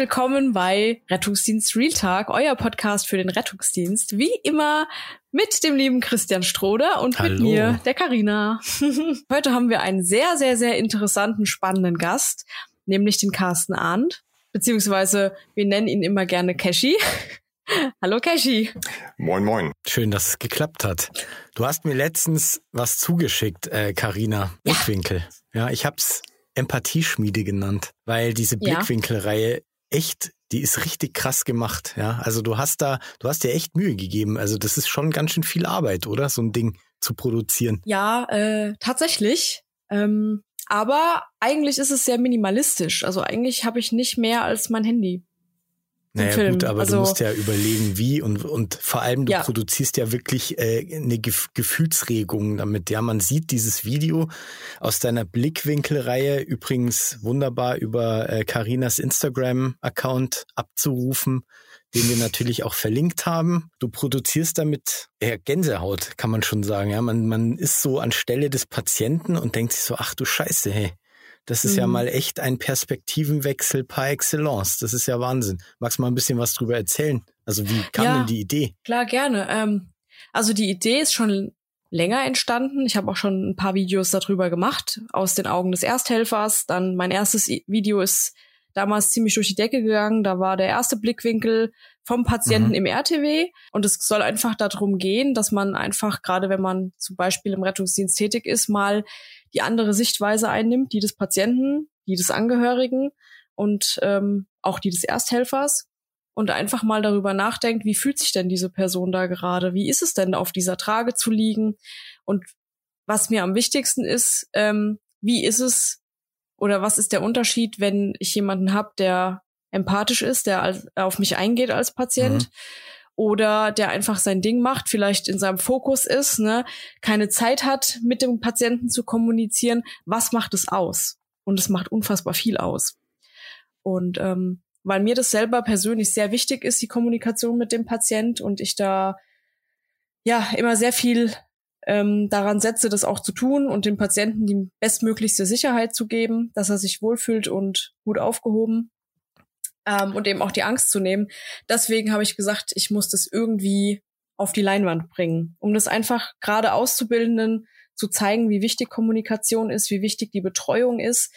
Willkommen bei Rettungsdienst Real Talk, euer Podcast für den Rettungsdienst. Wie immer mit dem lieben Christian Stroder und Hallo. mit mir, der Karina. Heute haben wir einen sehr, sehr, sehr interessanten, spannenden Gast, nämlich den Carsten Arndt, beziehungsweise wir nennen ihn immer gerne Cashy. Hallo Cashy. Moin, moin. Schön, dass es geklappt hat. Du hast mir letztens was zugeschickt, äh, Carina äh, Blickwinkel. Ja. ja, ich hab's Empathieschmiede genannt, weil diese Blickwinkelreihe echt, die ist richtig krass gemacht. Ja, also du hast da, du hast dir echt Mühe gegeben. Also das ist schon ganz schön viel Arbeit, oder? So ein Ding zu produzieren. Ja, äh, tatsächlich. Ähm, aber eigentlich ist es sehr minimalistisch. Also eigentlich habe ich nicht mehr als mein Handy. Naja Film. gut, aber also, du musst ja überlegen, wie und, und vor allem du ja. produzierst ja wirklich äh, eine Gef Gefühlsregung damit. Ja, man sieht dieses Video aus deiner Blickwinkelreihe übrigens wunderbar über äh, Karinas Instagram-Account abzurufen, den wir natürlich auch verlinkt haben. Du produzierst damit ja, Gänsehaut, kann man schon sagen. Ja, man, man ist so anstelle des Patienten und denkt sich so, ach du Scheiße, hey, das ist mhm. ja mal echt ein Perspektivenwechsel par excellence. Das ist ja Wahnsinn. Magst du mal ein bisschen was drüber erzählen? Also wie kam ja, denn die Idee? Klar, gerne. Ähm, also die Idee ist schon länger entstanden. Ich habe auch schon ein paar Videos darüber gemacht, aus den Augen des Ersthelfers. Dann mein erstes Video ist damals ziemlich durch die Decke gegangen. Da war der erste Blickwinkel vom Patienten mhm. im RTW. Und es soll einfach darum gehen, dass man einfach, gerade wenn man zum Beispiel im Rettungsdienst tätig ist, mal die andere Sichtweise einnimmt, die des Patienten, die des Angehörigen und ähm, auch die des Ersthelfers und einfach mal darüber nachdenkt, wie fühlt sich denn diese Person da gerade? Wie ist es denn, auf dieser Trage zu liegen? Und was mir am wichtigsten ist, ähm, wie ist es oder was ist der Unterschied, wenn ich jemanden habe, der empathisch ist, der auf mich eingeht als Patient? Mhm oder der einfach sein Ding macht, vielleicht in seinem Fokus ist, ne, keine Zeit hat, mit dem Patienten zu kommunizieren. Was macht es aus? Und es macht unfassbar viel aus. Und ähm, weil mir das selber persönlich sehr wichtig ist, die Kommunikation mit dem Patient und ich da ja immer sehr viel ähm, daran setze, das auch zu tun und dem Patienten die bestmöglichste Sicherheit zu geben, dass er sich wohlfühlt und gut aufgehoben ähm, und eben auch die Angst zu nehmen. Deswegen habe ich gesagt, ich muss das irgendwie auf die Leinwand bringen, um das einfach gerade Auszubildenden zu zeigen, wie wichtig Kommunikation ist, wie wichtig die Betreuung ist.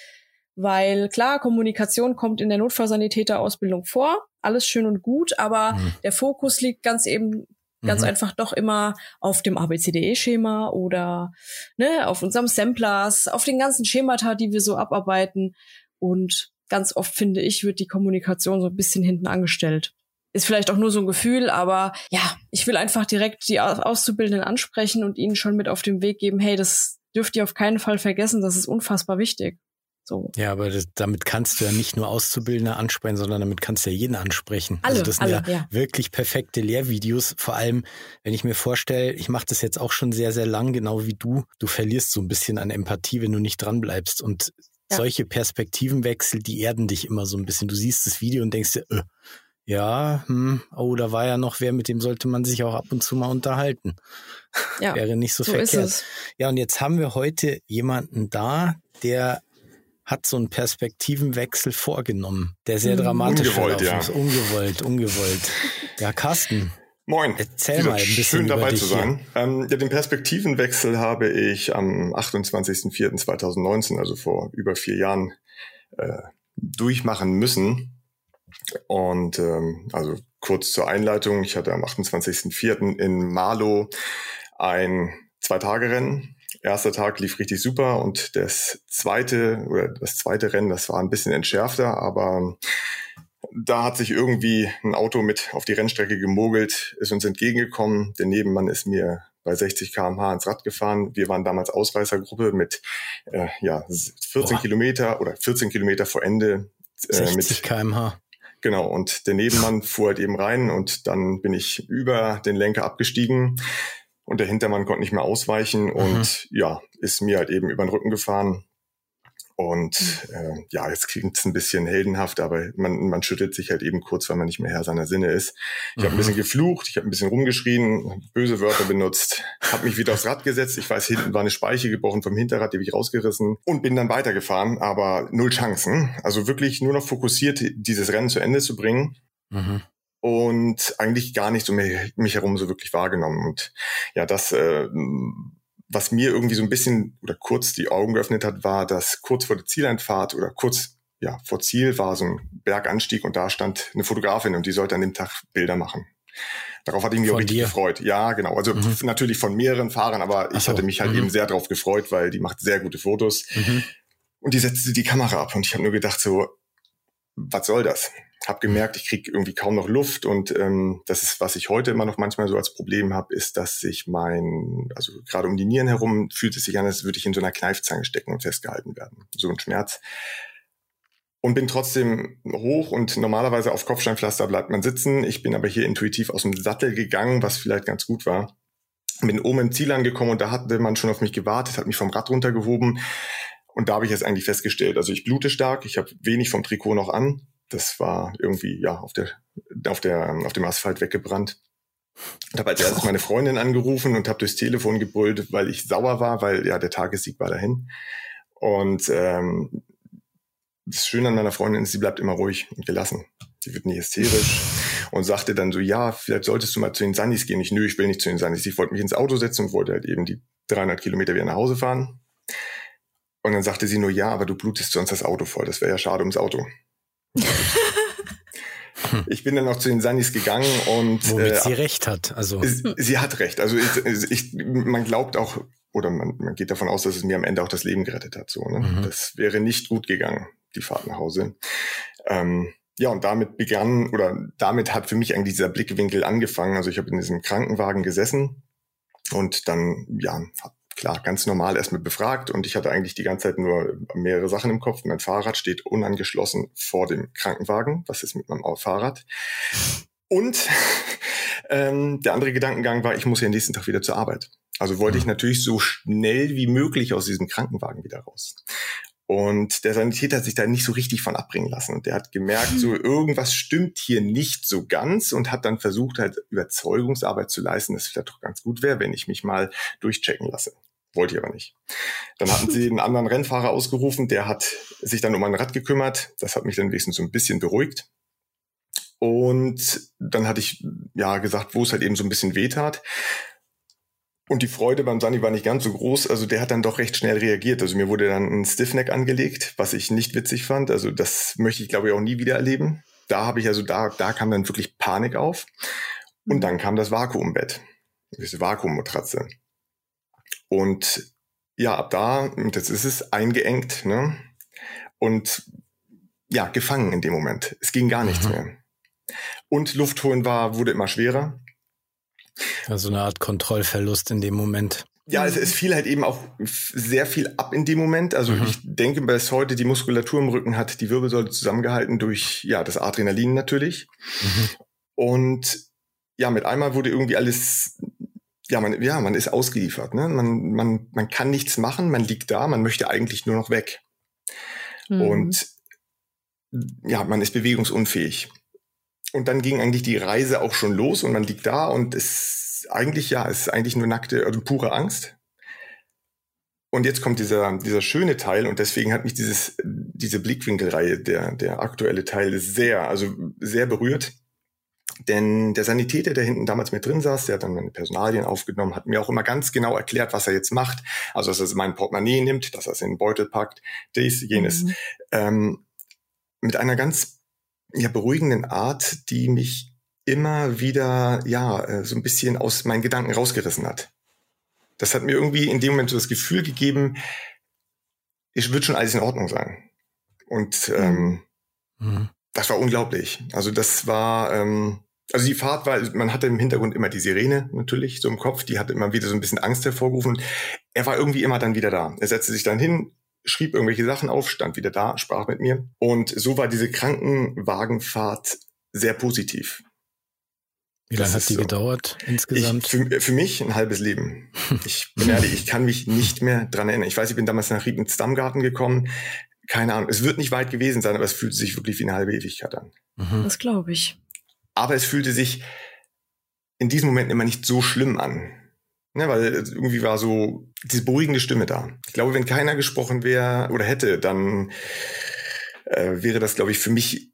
Weil klar, Kommunikation kommt in der Notfallsanitäterausbildung vor, alles schön und gut, aber mhm. der Fokus liegt ganz eben ganz mhm. einfach doch immer auf dem ABCDE-Schema oder ne, auf unserem Samplers, auf den ganzen Schemata, die wir so abarbeiten. Und ganz oft finde ich, wird die Kommunikation so ein bisschen hinten angestellt. Ist vielleicht auch nur so ein Gefühl, aber ja, ich will einfach direkt die Auszubildenden ansprechen und ihnen schon mit auf den Weg geben, hey, das dürft ihr auf keinen Fall vergessen, das ist unfassbar wichtig. So. Ja, aber das, damit kannst du ja nicht nur Auszubildende ansprechen, sondern damit kannst du ja jeden ansprechen. Alle, also das sind alle, ja, ja, wirklich perfekte Lehrvideos. Vor allem, wenn ich mir vorstelle, ich mache das jetzt auch schon sehr, sehr lang, genau wie du. Du verlierst so ein bisschen an Empathie, wenn du nicht dran bleibst. Und ja. solche Perspektivenwechsel, die erden dich immer so ein bisschen. Du siehst das Video und denkst dir, äh, ja, hm, oh, da war ja noch wer, mit dem sollte man sich auch ab und zu mal unterhalten. Ja, Wäre nicht so, so verkehrt. Ja, und jetzt haben wir heute jemanden da, der hat so einen Perspektivenwechsel vorgenommen, der sehr mhm. dramatisch ungewollt, ja. ist. Ungewollt, ungewollt. Ja, Carsten, Moin. Erzähl mal ein bisschen Schön dabei zu sein. Ähm, ja, den Perspektivenwechsel habe ich am 28.04.2019, also vor über vier Jahren, äh, durchmachen müssen. Und ähm, also kurz zur Einleitung, ich hatte am 28.04. in Marlow ein Zwei-Tage-Rennen. Erster Tag lief richtig super und das zweite oder das zweite Rennen, das war ein bisschen entschärfter, aber da hat sich irgendwie ein Auto mit auf die Rennstrecke gemogelt, ist uns entgegengekommen. Der Nebenmann ist mir bei 60 km/h ins Rad gefahren. Wir waren damals Ausreißergruppe mit äh, ja 14 Boah. Kilometer oder 14 Kilometer vor Ende. Äh, 60 mit, km/h. Genau, und der Nebenmann fuhr halt eben rein und dann bin ich über den Lenker abgestiegen und der Hintermann konnte nicht mehr ausweichen mhm. und ja, ist mir halt eben über den Rücken gefahren Und äh, ja, jetzt klingt es ein bisschen heldenhaft, aber man, man schüttelt sich halt eben kurz, weil man nicht mehr Herr seiner Sinne ist. Ich mhm. habe ein bisschen geflucht, ich habe ein bisschen rumgeschrien, böse Wörter benutzt, habe mich wieder aufs Rad gesetzt. Ich weiß, hinten war eine Speiche gebrochen vom Hinterrad, die habe ich rausgerissen und bin dann weitergefahren, aber null Chancen. Also wirklich nur noch fokussiert, dieses Rennen zu Ende zu bringen. Mhm und eigentlich gar nicht so mich, mich herum so wirklich wahrgenommen. Und ja, das äh, was mir irgendwie so ein bisschen oder kurz die Augen geöffnet hat, war, dass kurz vor der Zieleinfahrt oder kurz ja, vor Ziel war so ein Berganstieg und da stand eine Fotografin und die sollte an dem Tag Bilder machen. Darauf hatte ich mich von auch richtig dir? gefreut. Ja, genau. Also mhm. natürlich von mehreren Fahrern, aber ich so. hatte mich halt mhm. eben sehr darauf gefreut, weil die macht sehr gute Fotos. Mhm. Und die setzte die Kamera ab und ich habe nur gedacht so, was soll das? Habe gemerkt, ich kriege irgendwie kaum noch Luft und ähm, das ist, was ich heute immer noch manchmal so als Problem habe, ist, dass sich mein, also gerade um die Nieren herum fühlt es sich an, als würde ich in so einer Kneifzange stecken und festgehalten werden. So ein Schmerz. Und bin trotzdem hoch und normalerweise auf Kopfsteinpflaster bleibt man sitzen. Ich bin aber hier intuitiv aus dem Sattel gegangen, was vielleicht ganz gut war. Bin oben im Ziel angekommen und da hatte man schon auf mich gewartet, hat mich vom Rad runtergehoben. Und da habe ich jetzt eigentlich festgestellt, also ich blute stark, ich habe wenig vom Trikot noch an das war irgendwie ja auf der auf der auf dem Asphalt weggebrannt. Ich habe als erstes meine Freundin angerufen und habe durchs Telefon gebrüllt, weil ich sauer war, weil ja der Tagessieg war dahin. Und ähm, das Schöne an meiner Freundin ist, sie bleibt immer ruhig und gelassen. Sie wird nie hysterisch und sagte dann so, ja, vielleicht solltest du mal zu den Sunnies gehen. Ich, nö, ich will nicht zu den Sunnies. Ich wollte mich ins Auto setzen und wollte halt eben die 300 Kilometer wieder nach Hause fahren. Und dann sagte sie nur, ja, aber du blutest sonst das Auto voll. Das wäre ja schade ums Auto ich bin dann noch zu den Sunnies gegangen und womit äh, sie recht hat. Also sie hat recht. Also ich, ich, man glaubt auch oder man, man geht davon aus, dass es mir am Ende auch das Leben gerettet hat. So, ne? Mhm. Das wäre nicht gut gegangen, die Fahrt nach Hause. Ähm, ja, und damit begann oder damit hat für mich eigentlich dieser Blickwinkel angefangen. Also ich habe in diesem Krankenwagen gesessen und dann ja hat klar, ganz normal erstmal befragt und ich hatte eigentlich die ganze Zeit nur mehrere Sachen im Kopf. Mein Fahrrad steht unangeschlossen vor dem Krankenwagen. Was ist mit meinem Fahrrad? Und ähm, der andere Gedankengang war, ich muss ja nächsten Tag wieder zur Arbeit. Also wollte ich mhm. natürlich so schnell wie möglich aus diesem Krankenwagen wieder raus. Und der Sanitäter hat sich da nicht so richtig von abbringen lassen. Und der hat gemerkt, so irgendwas stimmt hier nicht so ganz und hat dann versucht, halt Überzeugungsarbeit zu leisten, dass es vielleicht doch ganz gut wäre, wenn ich mich mal durchchecken lasse. Wollte ich aber nicht. Dann hatten sie einen anderen Rennfahrer ausgerufen, der hat sich dann um mein Rad gekümmert. Das hat mich dann wenigstens so ein bisschen beruhigt. Und dann hatte ich ja gesagt, wo es halt eben so ein bisschen weh tat. Und die Freude beim Sunny war nicht ganz so groß. Also der hat dann doch recht schnell reagiert. Also mir wurde dann ein Stiffneck angelegt, was ich nicht witzig fand. Also das möchte ich, glaube ich, auch nie wieder erleben. Da habe ich also, da, da kam dann wirklich Panik auf. Und dann kam das Vakuumbett. Diese Vakuummatratze. Und ja, ab da, das ist es, eingeengt, ne? Und ja, gefangen in dem Moment. Es ging gar nichts mhm. mehr. Und Luft holen war, wurde immer schwerer. Also eine Art Kontrollverlust in dem Moment. Ja, es, es fiel halt eben auch sehr viel ab in dem Moment. Also mhm. ich denke bis heute, die Muskulatur im Rücken hat die Wirbelsäule zusammengehalten durch ja das Adrenalin natürlich. Mhm. Und ja, mit einmal wurde irgendwie alles, ja, man, ja, man ist ausgeliefert. Ne? Man, man, man kann nichts machen, man liegt da, man möchte eigentlich nur noch weg. Mhm. Und ja, man ist bewegungsunfähig. Und dann ging eigentlich die Reise auch schon los und man liegt da und es eigentlich, ja, es ist eigentlich nur nackte, also pure Angst. Und jetzt kommt dieser, dieser schöne Teil und deswegen hat mich dieses, diese Blickwinkelreihe, der, der aktuelle Teil sehr, also sehr berührt. Denn der Sanitäter, der hinten damals mit drin saß, der hat dann meine Personalien aufgenommen, hat mir auch immer ganz genau erklärt, was er jetzt macht. Also, dass er mein Portemonnaie nimmt, dass er es in den Beutel packt, dies, jenes. Mhm. Ähm, mit einer ganz ja, beruhigenden Art, die mich immer wieder, ja, äh, so ein bisschen aus meinen Gedanken rausgerissen hat. Das hat mir irgendwie in dem Moment so das Gefühl gegeben, es wird schon alles in Ordnung sein. Und ähm, mhm. das war unglaublich. Also das war, ähm, also die Fahrt war, man hatte im Hintergrund immer die Sirene natürlich so im Kopf, die hat immer wieder so ein bisschen Angst hervorgerufen. Er war irgendwie immer dann wieder da. Er setzte sich dann hin, schrieb irgendwelche Sachen auf, stand wieder da, sprach mit mir. Und so war diese Krankenwagenfahrt sehr positiv. Wie lange hat die so. gedauert insgesamt? Ich, für, für, mich ein halbes Leben. Ich bin ehrlich, ich kann mich nicht mehr dran erinnern. Ich weiß, ich bin damals nach Riedens Stammgarten gekommen. Keine Ahnung. Es wird nicht weit gewesen sein, aber es fühlte sich wirklich wie eine halbe Ewigkeit an. Mhm. Das glaube ich. Aber es fühlte sich in diesem Moment immer nicht so schlimm an. Ne, weil irgendwie war so diese beruhigende Stimme da. Ich glaube, wenn keiner gesprochen wäre oder hätte, dann äh, wäre das, glaube ich, für mich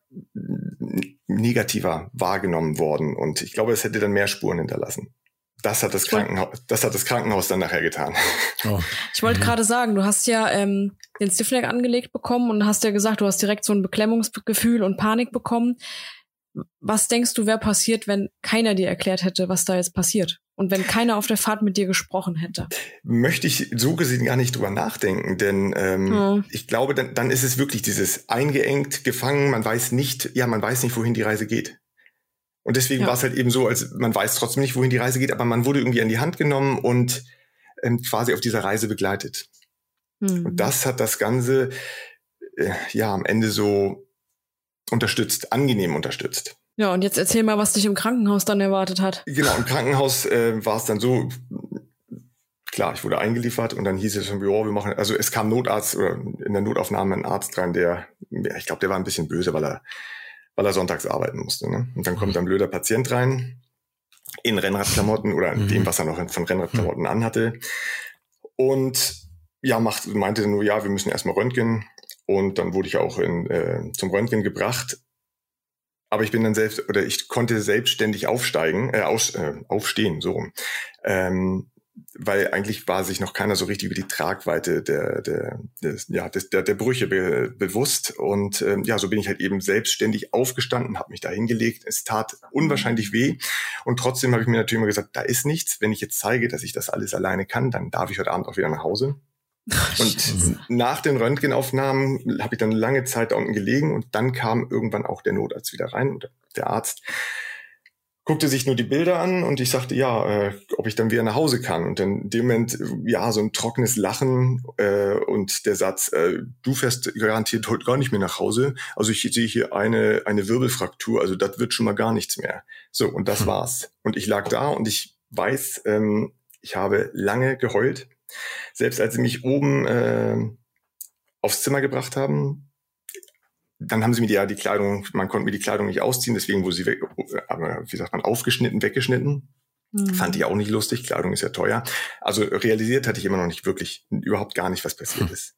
negativer wahrgenommen worden. Und ich glaube, es hätte dann mehr Spuren hinterlassen. Das hat das Krankenhaus, das hat das Krankenhaus dann nachher getan. Oh. Ich wollte mhm. gerade sagen, du hast ja ähm, den Stiffneck angelegt bekommen und hast ja gesagt, du hast direkt so ein Beklemmungsgefühl und Panik bekommen. Was denkst du, wäre passiert, wenn keiner dir erklärt hätte, was da jetzt passiert? Und wenn keiner auf der Fahrt mit dir gesprochen hätte? Möchte ich so gesehen gar nicht drüber nachdenken, denn ähm, hm. ich glaube, dann, dann ist es wirklich dieses eingeengt, gefangen, man weiß nicht, ja, man weiß nicht, wohin die Reise geht. Und deswegen ja. war es halt eben so, als man weiß trotzdem nicht, wohin die Reise geht, aber man wurde irgendwie an die Hand genommen und ähm, quasi auf dieser Reise begleitet. Mhm. Und das hat das Ganze äh, ja am Ende so unterstützt, angenehm unterstützt. Ja, und jetzt erzähl mal, was dich im Krankenhaus dann erwartet hat. Genau, im Krankenhaus äh, war es dann so, klar, ich wurde eingeliefert und dann hieß es schon, ja, wir machen, also es kam Notarzt oder in der Notaufnahme ein Arzt rein, der, ja, ich glaube, der war ein bisschen böse, weil er, weil er sonntags arbeiten musste. Ne? Und dann kommt ein blöder Patient rein in Rennradklamotten oder in mhm. dem, was er noch von Rennradklamotten mhm. anhatte. Und ja, macht, meinte nur, ja, wir müssen erstmal röntgen. Und dann wurde ich auch in, äh, zum Röntgen gebracht. Aber ich bin dann selbst, oder ich konnte selbstständig aufsteigen, äh, aus, äh, aufstehen, so rum. Ähm, weil eigentlich war sich noch keiner so richtig über die Tragweite der, der, des, ja, des, der, der Brüche be, bewusst. Und ähm, ja, so bin ich halt eben selbstständig aufgestanden, habe mich da hingelegt. Es tat unwahrscheinlich weh. Und trotzdem habe ich mir natürlich immer gesagt, da ist nichts. Wenn ich jetzt zeige, dass ich das alles alleine kann, dann darf ich heute Abend auch wieder nach Hause. Und nach den Röntgenaufnahmen habe ich dann lange Zeit da unten gelegen und dann kam irgendwann auch der Notarzt wieder rein und der Arzt guckte sich nur die Bilder an und ich sagte, ja, äh, ob ich dann wieder nach Hause kann. Und dann in dem Moment, ja, so ein trockenes Lachen äh, und der Satz, äh, du fährst garantiert heute gar nicht mehr nach Hause. Also ich sehe hier eine, eine Wirbelfraktur, also das wird schon mal gar nichts mehr. So, und das hm. war's. Und ich lag da und ich weiß, ähm, ich habe lange geheult. Selbst als sie mich oben äh, aufs Zimmer gebracht haben, dann haben sie mir die, ja die Kleidung, man konnte mir die Kleidung nicht ausziehen, deswegen wurde sie weg, wie sagt man, aufgeschnitten, weggeschnitten. Mhm. Fand ich auch nicht lustig, Kleidung ist ja teuer. Also realisiert hatte ich immer noch nicht wirklich, überhaupt gar nicht, was passiert ist.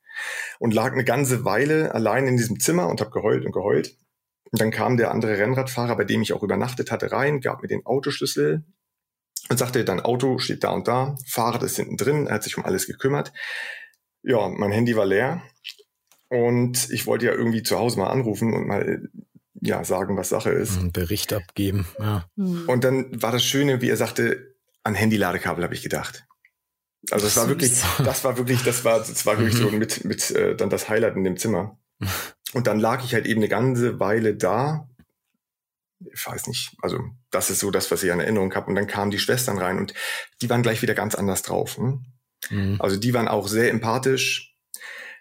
Und lag eine ganze Weile allein in diesem Zimmer und habe geheult und geheult. Und dann kam der andere Rennradfahrer, bei dem ich auch übernachtet hatte, rein, gab mir den Autoschlüssel und sagte, dein Auto steht da und da, Fahrrad ist hinten drin, er hat sich um alles gekümmert. Ja, mein Handy war leer und ich wollte ja irgendwie zu Hause mal anrufen und mal ja sagen, was Sache ist. Einen Bericht abgeben, ja. Hm. Und dann war das Schöne, wie er sagte, an Handy-Ladekabel habe ich gedacht. Also das war wirklich, das war wirklich, das war, das war wirklich so mhm. mit, mit äh, dann das Highlight in dem Zimmer. Und dann lag ich halt eben eine ganze Weile da. Ich weiß nicht, also das ist so das, was ich an Erinnerung habe. Und dann kamen die Schwestern rein und die waren gleich wieder ganz anders drauf. Hm? Mhm. Also die waren auch sehr empathisch,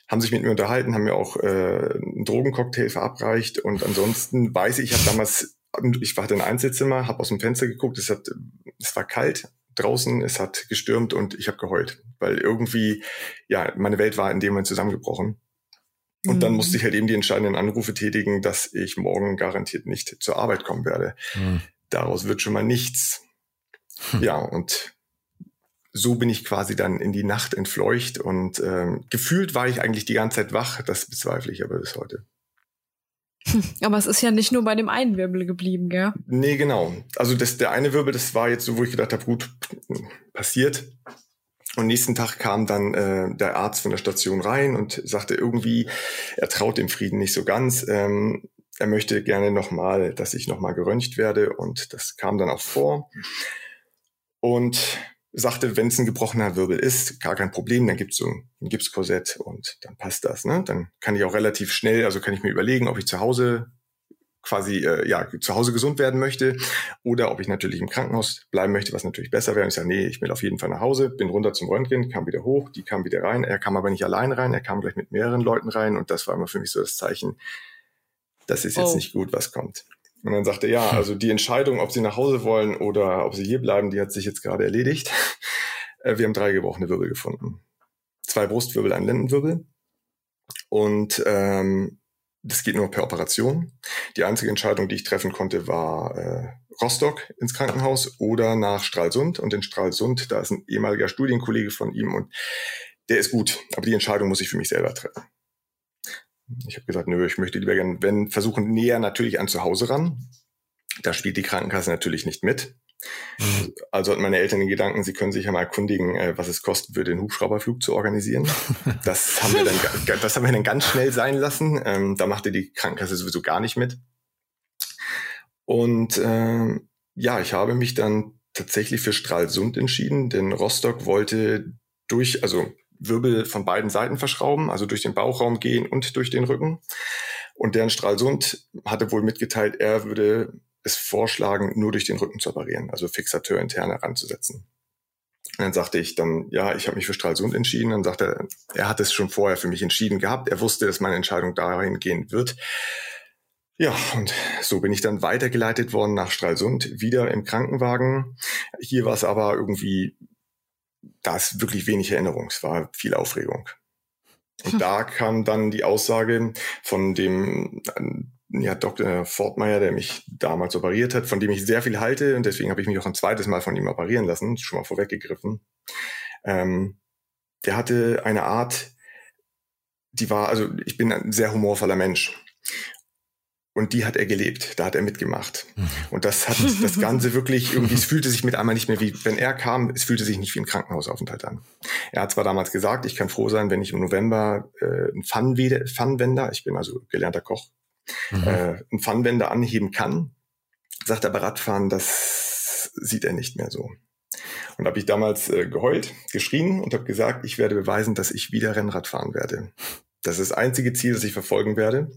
haben sich mit mir unterhalten, haben mir auch äh, einen Drogencocktail verabreicht und ansonsten weiß ich, ich habe damals, ich war in ein Einzelzimmer, habe aus dem Fenster geguckt, es hat, es war kalt draußen, es hat gestürmt und ich habe geheult, weil irgendwie, ja, meine Welt war in dem Moment zusammengebrochen. Und mhm. dann musste ich halt eben die entscheidenden Anrufe tätigen, dass ich morgen garantiert nicht zur Arbeit kommen werde. Mhm. Daraus wird schon mal nichts. Hm. Ja, und so bin ich quasi dann in die Nacht entfleucht und ähm, gefühlt war ich eigentlich die ganze Zeit wach. Das bezweifle ich aber bis heute. Aber es ist ja nicht nur bei dem einen Wirbel geblieben, gell? Nee, genau. Also das, der eine Wirbel, das war jetzt so, wo ich gedacht habe, gut, passiert. Und nächsten Tag kam dann äh, der Arzt von der Station rein und sagte irgendwie, er traut dem Frieden nicht so ganz. Ähm, er möchte gerne nochmal, dass ich nochmal geröntgt werde. Und das kam dann auch vor. Und sagte, wenn es ein gebrochener Wirbel ist, gar kein Problem, dann gibt's so ein Gipskorsett und dann passt das. Ne? Dann kann ich auch relativ schnell, also kann ich mir überlegen, ob ich zu Hause quasi äh, ja zu Hause gesund werden möchte oder ob ich natürlich im Krankenhaus bleiben möchte, was natürlich besser wäre. Und ich sage, nee, ich will auf jeden Fall nach Hause, bin runter zum Röntgen, kam wieder hoch, die kam wieder rein. Er kam aber nicht allein rein, er kam gleich mit mehreren Leuten rein und das war immer für mich so das Zeichen, das ist jetzt oh. nicht gut, was kommt. Und dann sagte er, ja, also die Entscheidung, ob sie nach Hause wollen oder ob sie hier bleiben, die hat sich jetzt gerade erledigt. Äh, wir haben drei gebrochene Wirbel gefunden. Zwei Brustwirbel, ein Lendenwirbel. Und ähm, das geht nur per Operation. Die einzige Entscheidung, die ich treffen konnte, war äh, Rostock ins Krankenhaus oder nach Stralsund. Und in Stralsund, da ist ein ehemaliger Studienkollege von ihm und der ist gut. Aber die Entscheidung muss ich für mich selber treffen. Ich habe gesagt, nö, ich möchte lieber gerne, wenn versuchen, näher natürlich an zu Hause ran. Da spielt die Krankenkasse natürlich nicht mit. Mhm. Also hatten meine Eltern den Gedanken, sie können sich ja mal erkundigen, äh, was es kosten würde, den Hubschrauberflug zu organisieren. Das haben wir dann, das haben wir dann ganz schnell sein lassen. Ähm, da machte die Krankenkasse sowieso gar nicht mit. Und äh, ja, ich habe mich dann tatsächlich für Stralsund entschieden, denn Rostock wollte durch, also Wirbel von beiden Seiten verschrauben, also durch den Bauchraum gehen und durch den Rücken. Und deren Stralsund hatte wohl mitgeteilt, er würde es vorschlagen, nur durch den Rücken zu operieren, also Fixateur intern heranzusetzen. Und dann sagte ich dann, ja, ich habe mich für Stralsund entschieden. Dann sagte er, er hat es schon vorher für mich entschieden gehabt. Er wusste, dass meine Entscheidung dahin gehen wird. Ja, und so bin ich dann weitergeleitet worden nach Stralsund, wieder im Krankenwagen. Hier war es aber irgendwie, da ist wirklich wenig Erinnerung, es war viel Aufregung. Und hm. da kam dann die Aussage von dem ja, Dr. Fortmeier, der mich damals operiert hat, von dem ich sehr viel halte und deswegen habe ich mich auch ein zweites Mal von ihm operieren lassen, schon mal vorweggegriffen. Ähm, der hatte eine Art, die war, also ich bin ein sehr humorvoller Mensch. Und die hat er gelebt, da hat er mitgemacht. Mhm. Und das hat das Ganze wirklich irgendwie, es fühlte sich mit einmal nicht mehr wie, wenn er kam, es fühlte sich nicht wie ein Krankenhausaufenthalt an. Er hat zwar damals gesagt, ich kann froh sein, wenn ich im November äh, ein Pfannenwender, ich bin also gelernter Koch, mhm. äh, einen Pfannenwender anheben kann, sagt aber Radfahren, das sieht er nicht mehr so. Und habe ich damals äh, geheult, geschrien und habe gesagt, ich werde beweisen, dass ich wieder Rennrad fahren werde. Das ist das einzige Ziel, das ich verfolgen werde.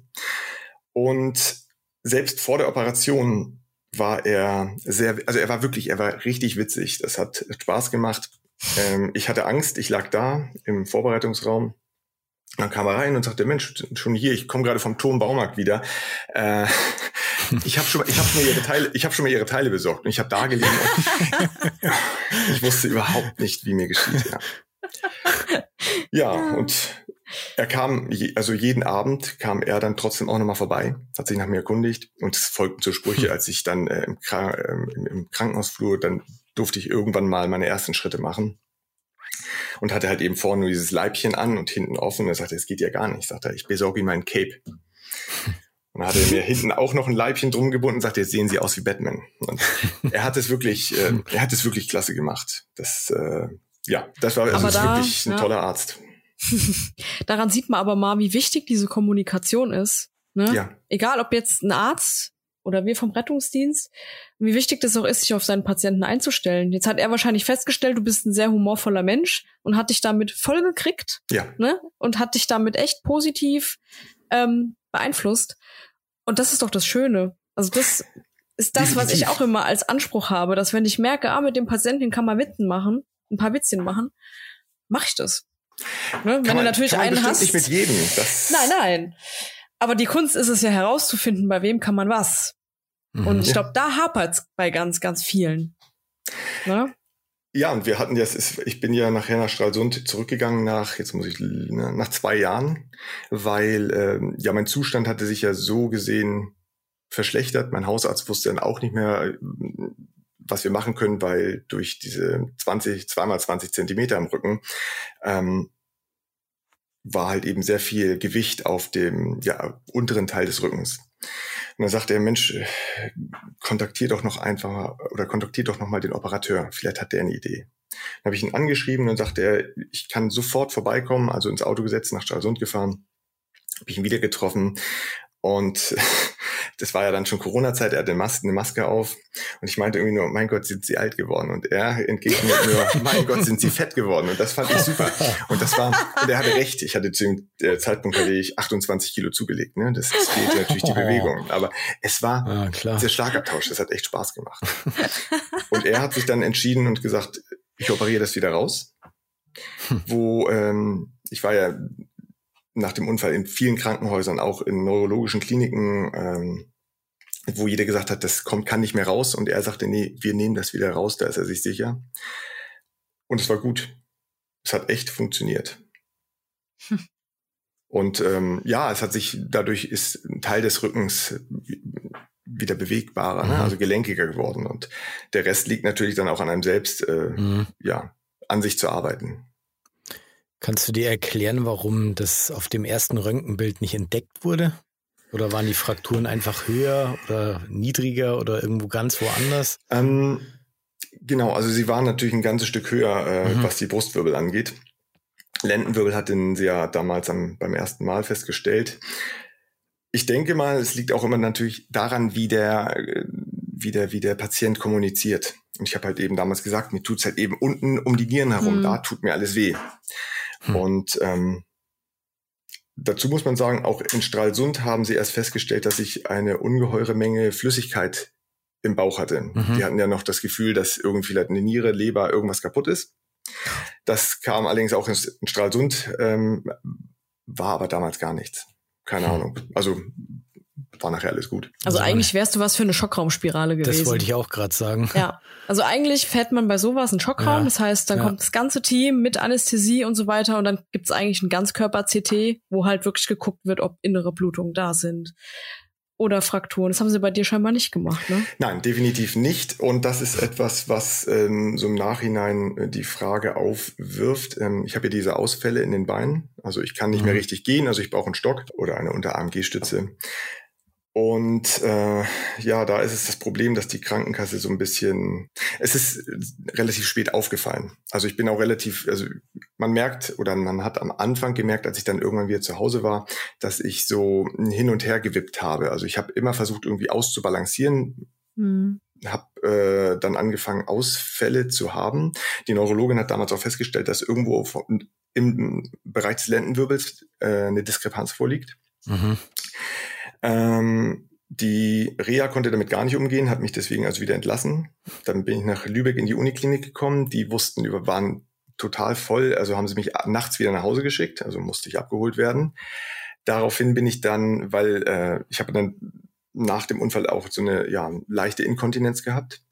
Und selbst vor der Operation war er sehr, also er war wirklich, er war richtig witzig. Das hat Spaß gemacht. Ähm, ich hatte Angst, ich lag da im Vorbereitungsraum dann kam er rein und sagte, Mensch, schon hier, ich komme gerade vom Turmbaumarkt wieder. Äh, ich habe schon, ich hab schon mal ihre Teile, ich habe schon mal ihre Teile besorgt und ich habe da gelegen. ich wusste überhaupt nicht, wie mir geschieht. Ja. ja, und er kam, also jeden Abend kam er dann trotzdem auch nochmal vorbei, hat sich nach mir erkundigt und es folgten so Sprüche, als ich dann äh, im, äh, im Krankenhausflur, dann durfte ich irgendwann mal meine ersten Schritte machen und hatte halt eben vorne nur dieses Leibchen an und hinten offen. Er sagte, es geht ja gar nicht. Sagt er, ich besorge ihm mein Cape. Und dann hat er mir hinten auch noch ein Leibchen drum gebunden und sagte, jetzt sehen Sie aus wie Batman. Und er hat es wirklich, äh, er hat es wirklich klasse gemacht. Das, äh, ja, das war also da, wirklich ein ja. toller Arzt. Daran sieht man aber mal, wie wichtig diese Kommunikation ist. Ne? Ja. Egal, ob jetzt ein Arzt oder wir vom Rettungsdienst, wie wichtig das auch ist, sich auf seinen Patienten einzustellen. Jetzt hat er wahrscheinlich festgestellt, du bist ein sehr humorvoller Mensch und hat dich damit voll gekriegt ja. ne? und hat dich damit echt positiv ähm, beeinflusst. Und das ist doch das Schöne. Also das ist das, was ich auch immer als Anspruch habe, dass wenn ich merke, ah, mit dem Patienten kann man Witten machen, ein paar Witzchen machen, mache ich das. Ne? Wenn man, du natürlich einen hast. Nicht mit jedem. Das nein, nein. Aber die Kunst ist es ja herauszufinden, bei wem kann man was. Mhm. Und ich glaube, da hapert es bei ganz, ganz vielen. Ne? Ja, und wir hatten ja, ich bin ja nachher nach Stralsund zurückgegangen nach, jetzt muss ich, ne, nach zwei Jahren, weil ähm, ja mein Zustand hatte sich ja so gesehen verschlechtert. Mein Hausarzt wusste dann auch nicht mehr, was wir machen können, weil durch diese 20, zweimal 20 Zentimeter im Rücken ähm, war halt eben sehr viel Gewicht auf dem ja, unteren Teil des Rückens. Und dann sagte er, Mensch, kontaktier doch noch einfach oder kontaktier doch noch mal den Operateur. Vielleicht hat der eine Idee. Dann habe ich ihn angeschrieben und sagte er, ich kann sofort vorbeikommen, also ins Auto gesetzt, nach Stralsund gefahren, habe ich ihn wieder getroffen und das war ja dann schon Corona-Zeit, er hatte eine Maske, eine Maske auf. Und ich meinte irgendwie nur, mein Gott, sind sie alt geworden? Und er entgegnet nur, mein Gott, sind sie fett geworden? Und das fand ich super. Und das war, und er hatte recht, ich hatte zu dem äh, Zeitpunkt hatte ich 28 Kilo zugelegt, ne? das fehlte natürlich die Bewegung, aber es war ja, klar. der Schlagabtausch, das hat echt Spaß gemacht. Und er hat sich dann entschieden und gesagt, ich operiere das wieder raus, wo ähm, ich war ja nach dem Unfall in vielen Krankenhäusern, auch in neurologischen Kliniken ähm, wo jeder gesagt hat, das kommt, kann nicht mehr raus. Und er sagte, nee, wir nehmen das wieder raus, da ist er sich sicher. Und es war gut. Es hat echt funktioniert. Hm. Und ähm, ja, es hat sich, dadurch ist ein Teil des Rückens wieder bewegbarer, ne? mhm. ne? also gelenkiger geworden. Und der Rest liegt natürlich dann auch an einem selbst, äh, mhm. ja, an sich zu arbeiten. Kannst du dir erklären, warum das auf dem ersten Röntgenbild nicht entdeckt wurde? Oder waren die Frakturen einfach höher oder niedriger oder irgendwo ganz woanders? Ähm, genau, also sie waren natürlich ein ganzes Stück höher, äh, mhm. was die Brustwirbel angeht. Lendenwirbel hatten sie ja damals am, beim ersten Mal festgestellt. Ich denke mal, es liegt auch immer natürlich daran, wie der, wie der, wie der Patient kommuniziert. Und ich habe halt eben damals gesagt, mir tut's halt eben unten um die Nieren herum, mhm. da tut mir alles weh. Mhm. Und ähm, dazu muss man sagen, auch in Stralsund haben sie erst festgestellt, dass ich eine ungeheure Menge Flüssigkeit im Bauch hatte. Mhm. Die hatten ja noch das Gefühl, dass irgendwie eine Niere, Leber, irgendwas kaputt ist. Das kam allerdings auch in Stralsund, ähm, war aber damals gar nichts. Keine hm. Ahnung. Also war nachher alles gut. Also eigentlich wärst du was für eine Schockraumspirale gewesen. Das wollte ich auch gerade sagen. Ja. Also eigentlich fährt man bei sowas einen Schockraum. Ja. Das heißt, dann ja. kommt das ganze Team mit Anästhesie und so weiter und dann gibt's eigentlich einen Ganzkörper-CT, wo halt wirklich geguckt wird, ob innere Blutungen da sind oder Frakturen. Das haben sie bei dir scheinbar nicht gemacht, ne? Nein, definitiv nicht. Und das ist etwas, was ähm, so im Nachhinein äh, die Frage aufwirft. Ähm, ich habe ja diese Ausfälle in den Beinen. Also ich kann nicht mhm. mehr richtig gehen, also ich brauche einen Stock oder eine Unterarm-G-Stütze. Und äh, ja, da ist es das Problem, dass die Krankenkasse so ein bisschen, es ist relativ spät aufgefallen. Also ich bin auch relativ, also man merkt oder man hat am Anfang gemerkt, als ich dann irgendwann wieder zu Hause war, dass ich so hin und her gewippt habe. Also ich habe immer versucht, irgendwie auszubalancieren. Mhm. Habe äh, dann angefangen, Ausfälle zu haben. Die Neurologin hat damals auch festgestellt, dass irgendwo im Bereich des Lendenwirbels äh, eine Diskrepanz vorliegt. Mhm. Ähm, die Reha konnte damit gar nicht umgehen, hat mich deswegen also wieder entlassen. Dann bin ich nach Lübeck in die Uniklinik gekommen. Die wussten, über waren total voll, also haben sie mich nachts wieder nach Hause geschickt, also musste ich abgeholt werden. Daraufhin bin ich dann, weil äh, ich habe dann nach dem Unfall auch so eine ja, leichte Inkontinenz gehabt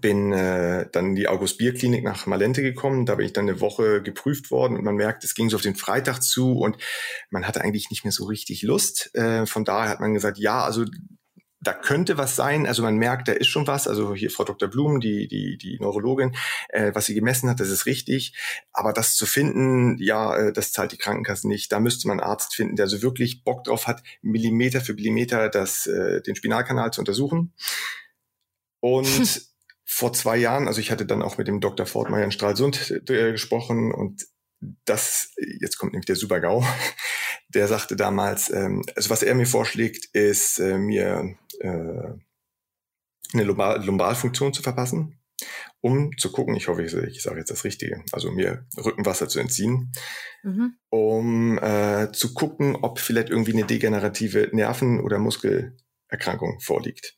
bin äh, dann in die August-Bier-Klinik nach Malente gekommen. Da bin ich dann eine Woche geprüft worden und man merkt, es ging so auf den Freitag zu und man hatte eigentlich nicht mehr so richtig Lust. Äh, von daher hat man gesagt, ja, also da könnte was sein. Also man merkt, da ist schon was. Also hier Frau Dr. Blum, die, die, die Neurologin, äh, was sie gemessen hat, das ist richtig. Aber das zu finden, ja, äh, das zahlt die Krankenkasse nicht. Da müsste man einen Arzt finden, der so wirklich Bock drauf hat, Millimeter für Millimeter das, äh, den Spinalkanal zu untersuchen. Und vor zwei Jahren, also ich hatte dann auch mit dem Dr. Fortmeier in Stralsund äh, gesprochen und das, jetzt kommt nämlich der Super-GAU, der sagte damals, ähm, also was er mir vorschlägt, ist äh, mir äh, eine Lumbar Lumbalfunktion zu verpassen, um zu gucken, ich hoffe, ich, ich sage jetzt das Richtige, also mir Rückenwasser zu entziehen, mhm. um äh, zu gucken, ob vielleicht irgendwie eine degenerative Nerven- oder Muskelerkrankung vorliegt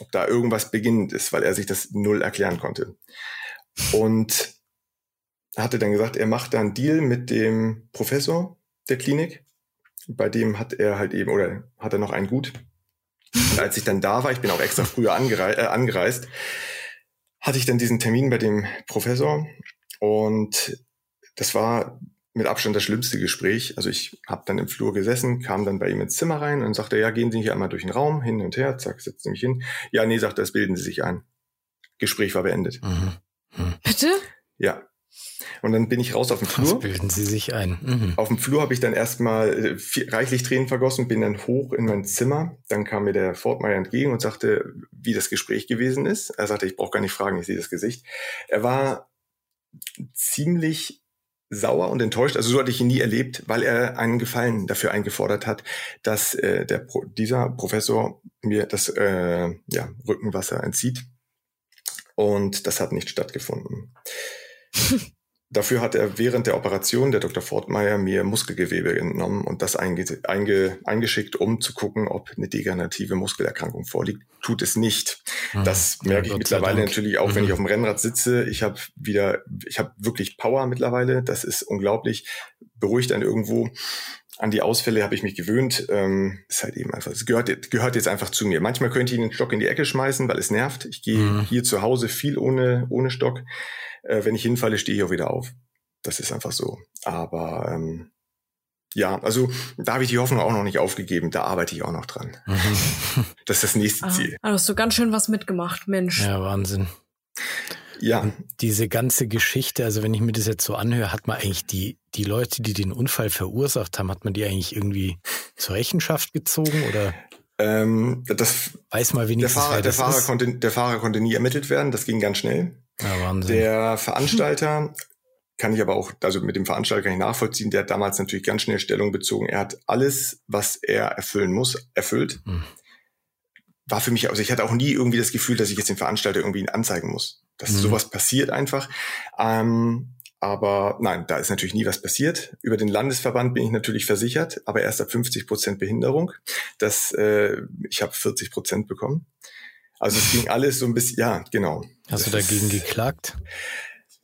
ob da irgendwas beginnend ist, weil er sich das null erklären konnte. Und hatte dann gesagt, er macht da einen Deal mit dem Professor der Klinik. Bei dem hat er halt eben, oder hat er noch ein Gut. Und als ich dann da war, ich bin auch extra früher angerei äh, angereist, hatte ich dann diesen Termin bei dem Professor. Und das war mit Abstand das schlimmste Gespräch. Also ich habe dann im Flur gesessen, kam dann bei ihm ins Zimmer rein und sagte, ja, gehen Sie hier einmal durch den Raum, hin und her, zack, setzen Sie mich hin. Ja, nee, sagt er, das bilden Sie sich ein. Gespräch war beendet. Mhm. Mhm. Bitte? Ja. Und dann bin ich raus auf den Flur. Das bilden Sie sich ein. Mhm. Auf dem Flur habe ich dann erstmal äh, reichlich Tränen vergossen, bin dann hoch in mein Zimmer. Dann kam mir der Fortmeier entgegen und sagte, wie das Gespräch gewesen ist. Er sagte, ich brauche gar nicht fragen, ich sehe das Gesicht. Er war ziemlich sauer und enttäuscht. Also so hatte ich ihn nie erlebt, weil er einen Gefallen dafür eingefordert hat, dass äh, der Pro dieser Professor mir das äh, ja, Rückenwasser entzieht. Und das hat nicht stattgefunden. Dafür hat er während der Operation, der Dr. Fortmeier, mir Muskelgewebe entnommen und das einge einge eingeschickt, um zu gucken, ob eine degenerative Muskelerkrankung vorliegt. Tut es nicht. Ah, das merke ich Gott mittlerweile natürlich auch, wenn ich mhm. auf dem Rennrad sitze. Ich habe wieder, ich habe wirklich Power mittlerweile. Das ist unglaublich, beruhigt dann irgendwo. An die Ausfälle habe ich mich gewöhnt. Ähm, ist halt eben einfach, es gehört, gehört jetzt einfach zu mir. Manchmal könnte ich den Stock in die Ecke schmeißen, weil es nervt. Ich gehe mhm. hier zu Hause viel ohne, ohne Stock. Äh, wenn ich hinfalle, stehe ich auch wieder auf. Das ist einfach so. Aber ähm, ja, also da habe ich die Hoffnung auch noch nicht aufgegeben. Da arbeite ich auch noch dran. Mhm. Das ist das nächste ah, Ziel. Also hast du ganz schön was mitgemacht, Mensch. Ja, Wahnsinn. Ja. Und diese ganze Geschichte, also wenn ich mir das jetzt so anhöre, hat man eigentlich die, die Leute, die den Unfall verursacht haben, hat man die eigentlich irgendwie zur Rechenschaft gezogen oder? Ähm, das weiß mal wenigstens, der Fahrer, der Fahrer konnte, der Fahrer konnte nie ermittelt werden. Das ging ganz schnell. Ja, Wahnsinn. Der Veranstalter kann ich aber auch, also mit dem Veranstalter kann ich nachvollziehen, der hat damals natürlich ganz schnell Stellung bezogen. Er hat alles, was er erfüllen muss, erfüllt. Hm. War für mich, also ich hatte auch nie irgendwie das Gefühl, dass ich jetzt den Veranstalter irgendwie anzeigen muss. Dass mhm. sowas passiert einfach. Ähm, aber nein, da ist natürlich nie was passiert. Über den Landesverband bin ich natürlich versichert, aber erst ab 50 Prozent Behinderung. Das, äh, ich habe 40 Prozent bekommen. Also es ging alles so ein bisschen, ja, genau. Hast du dagegen geklagt?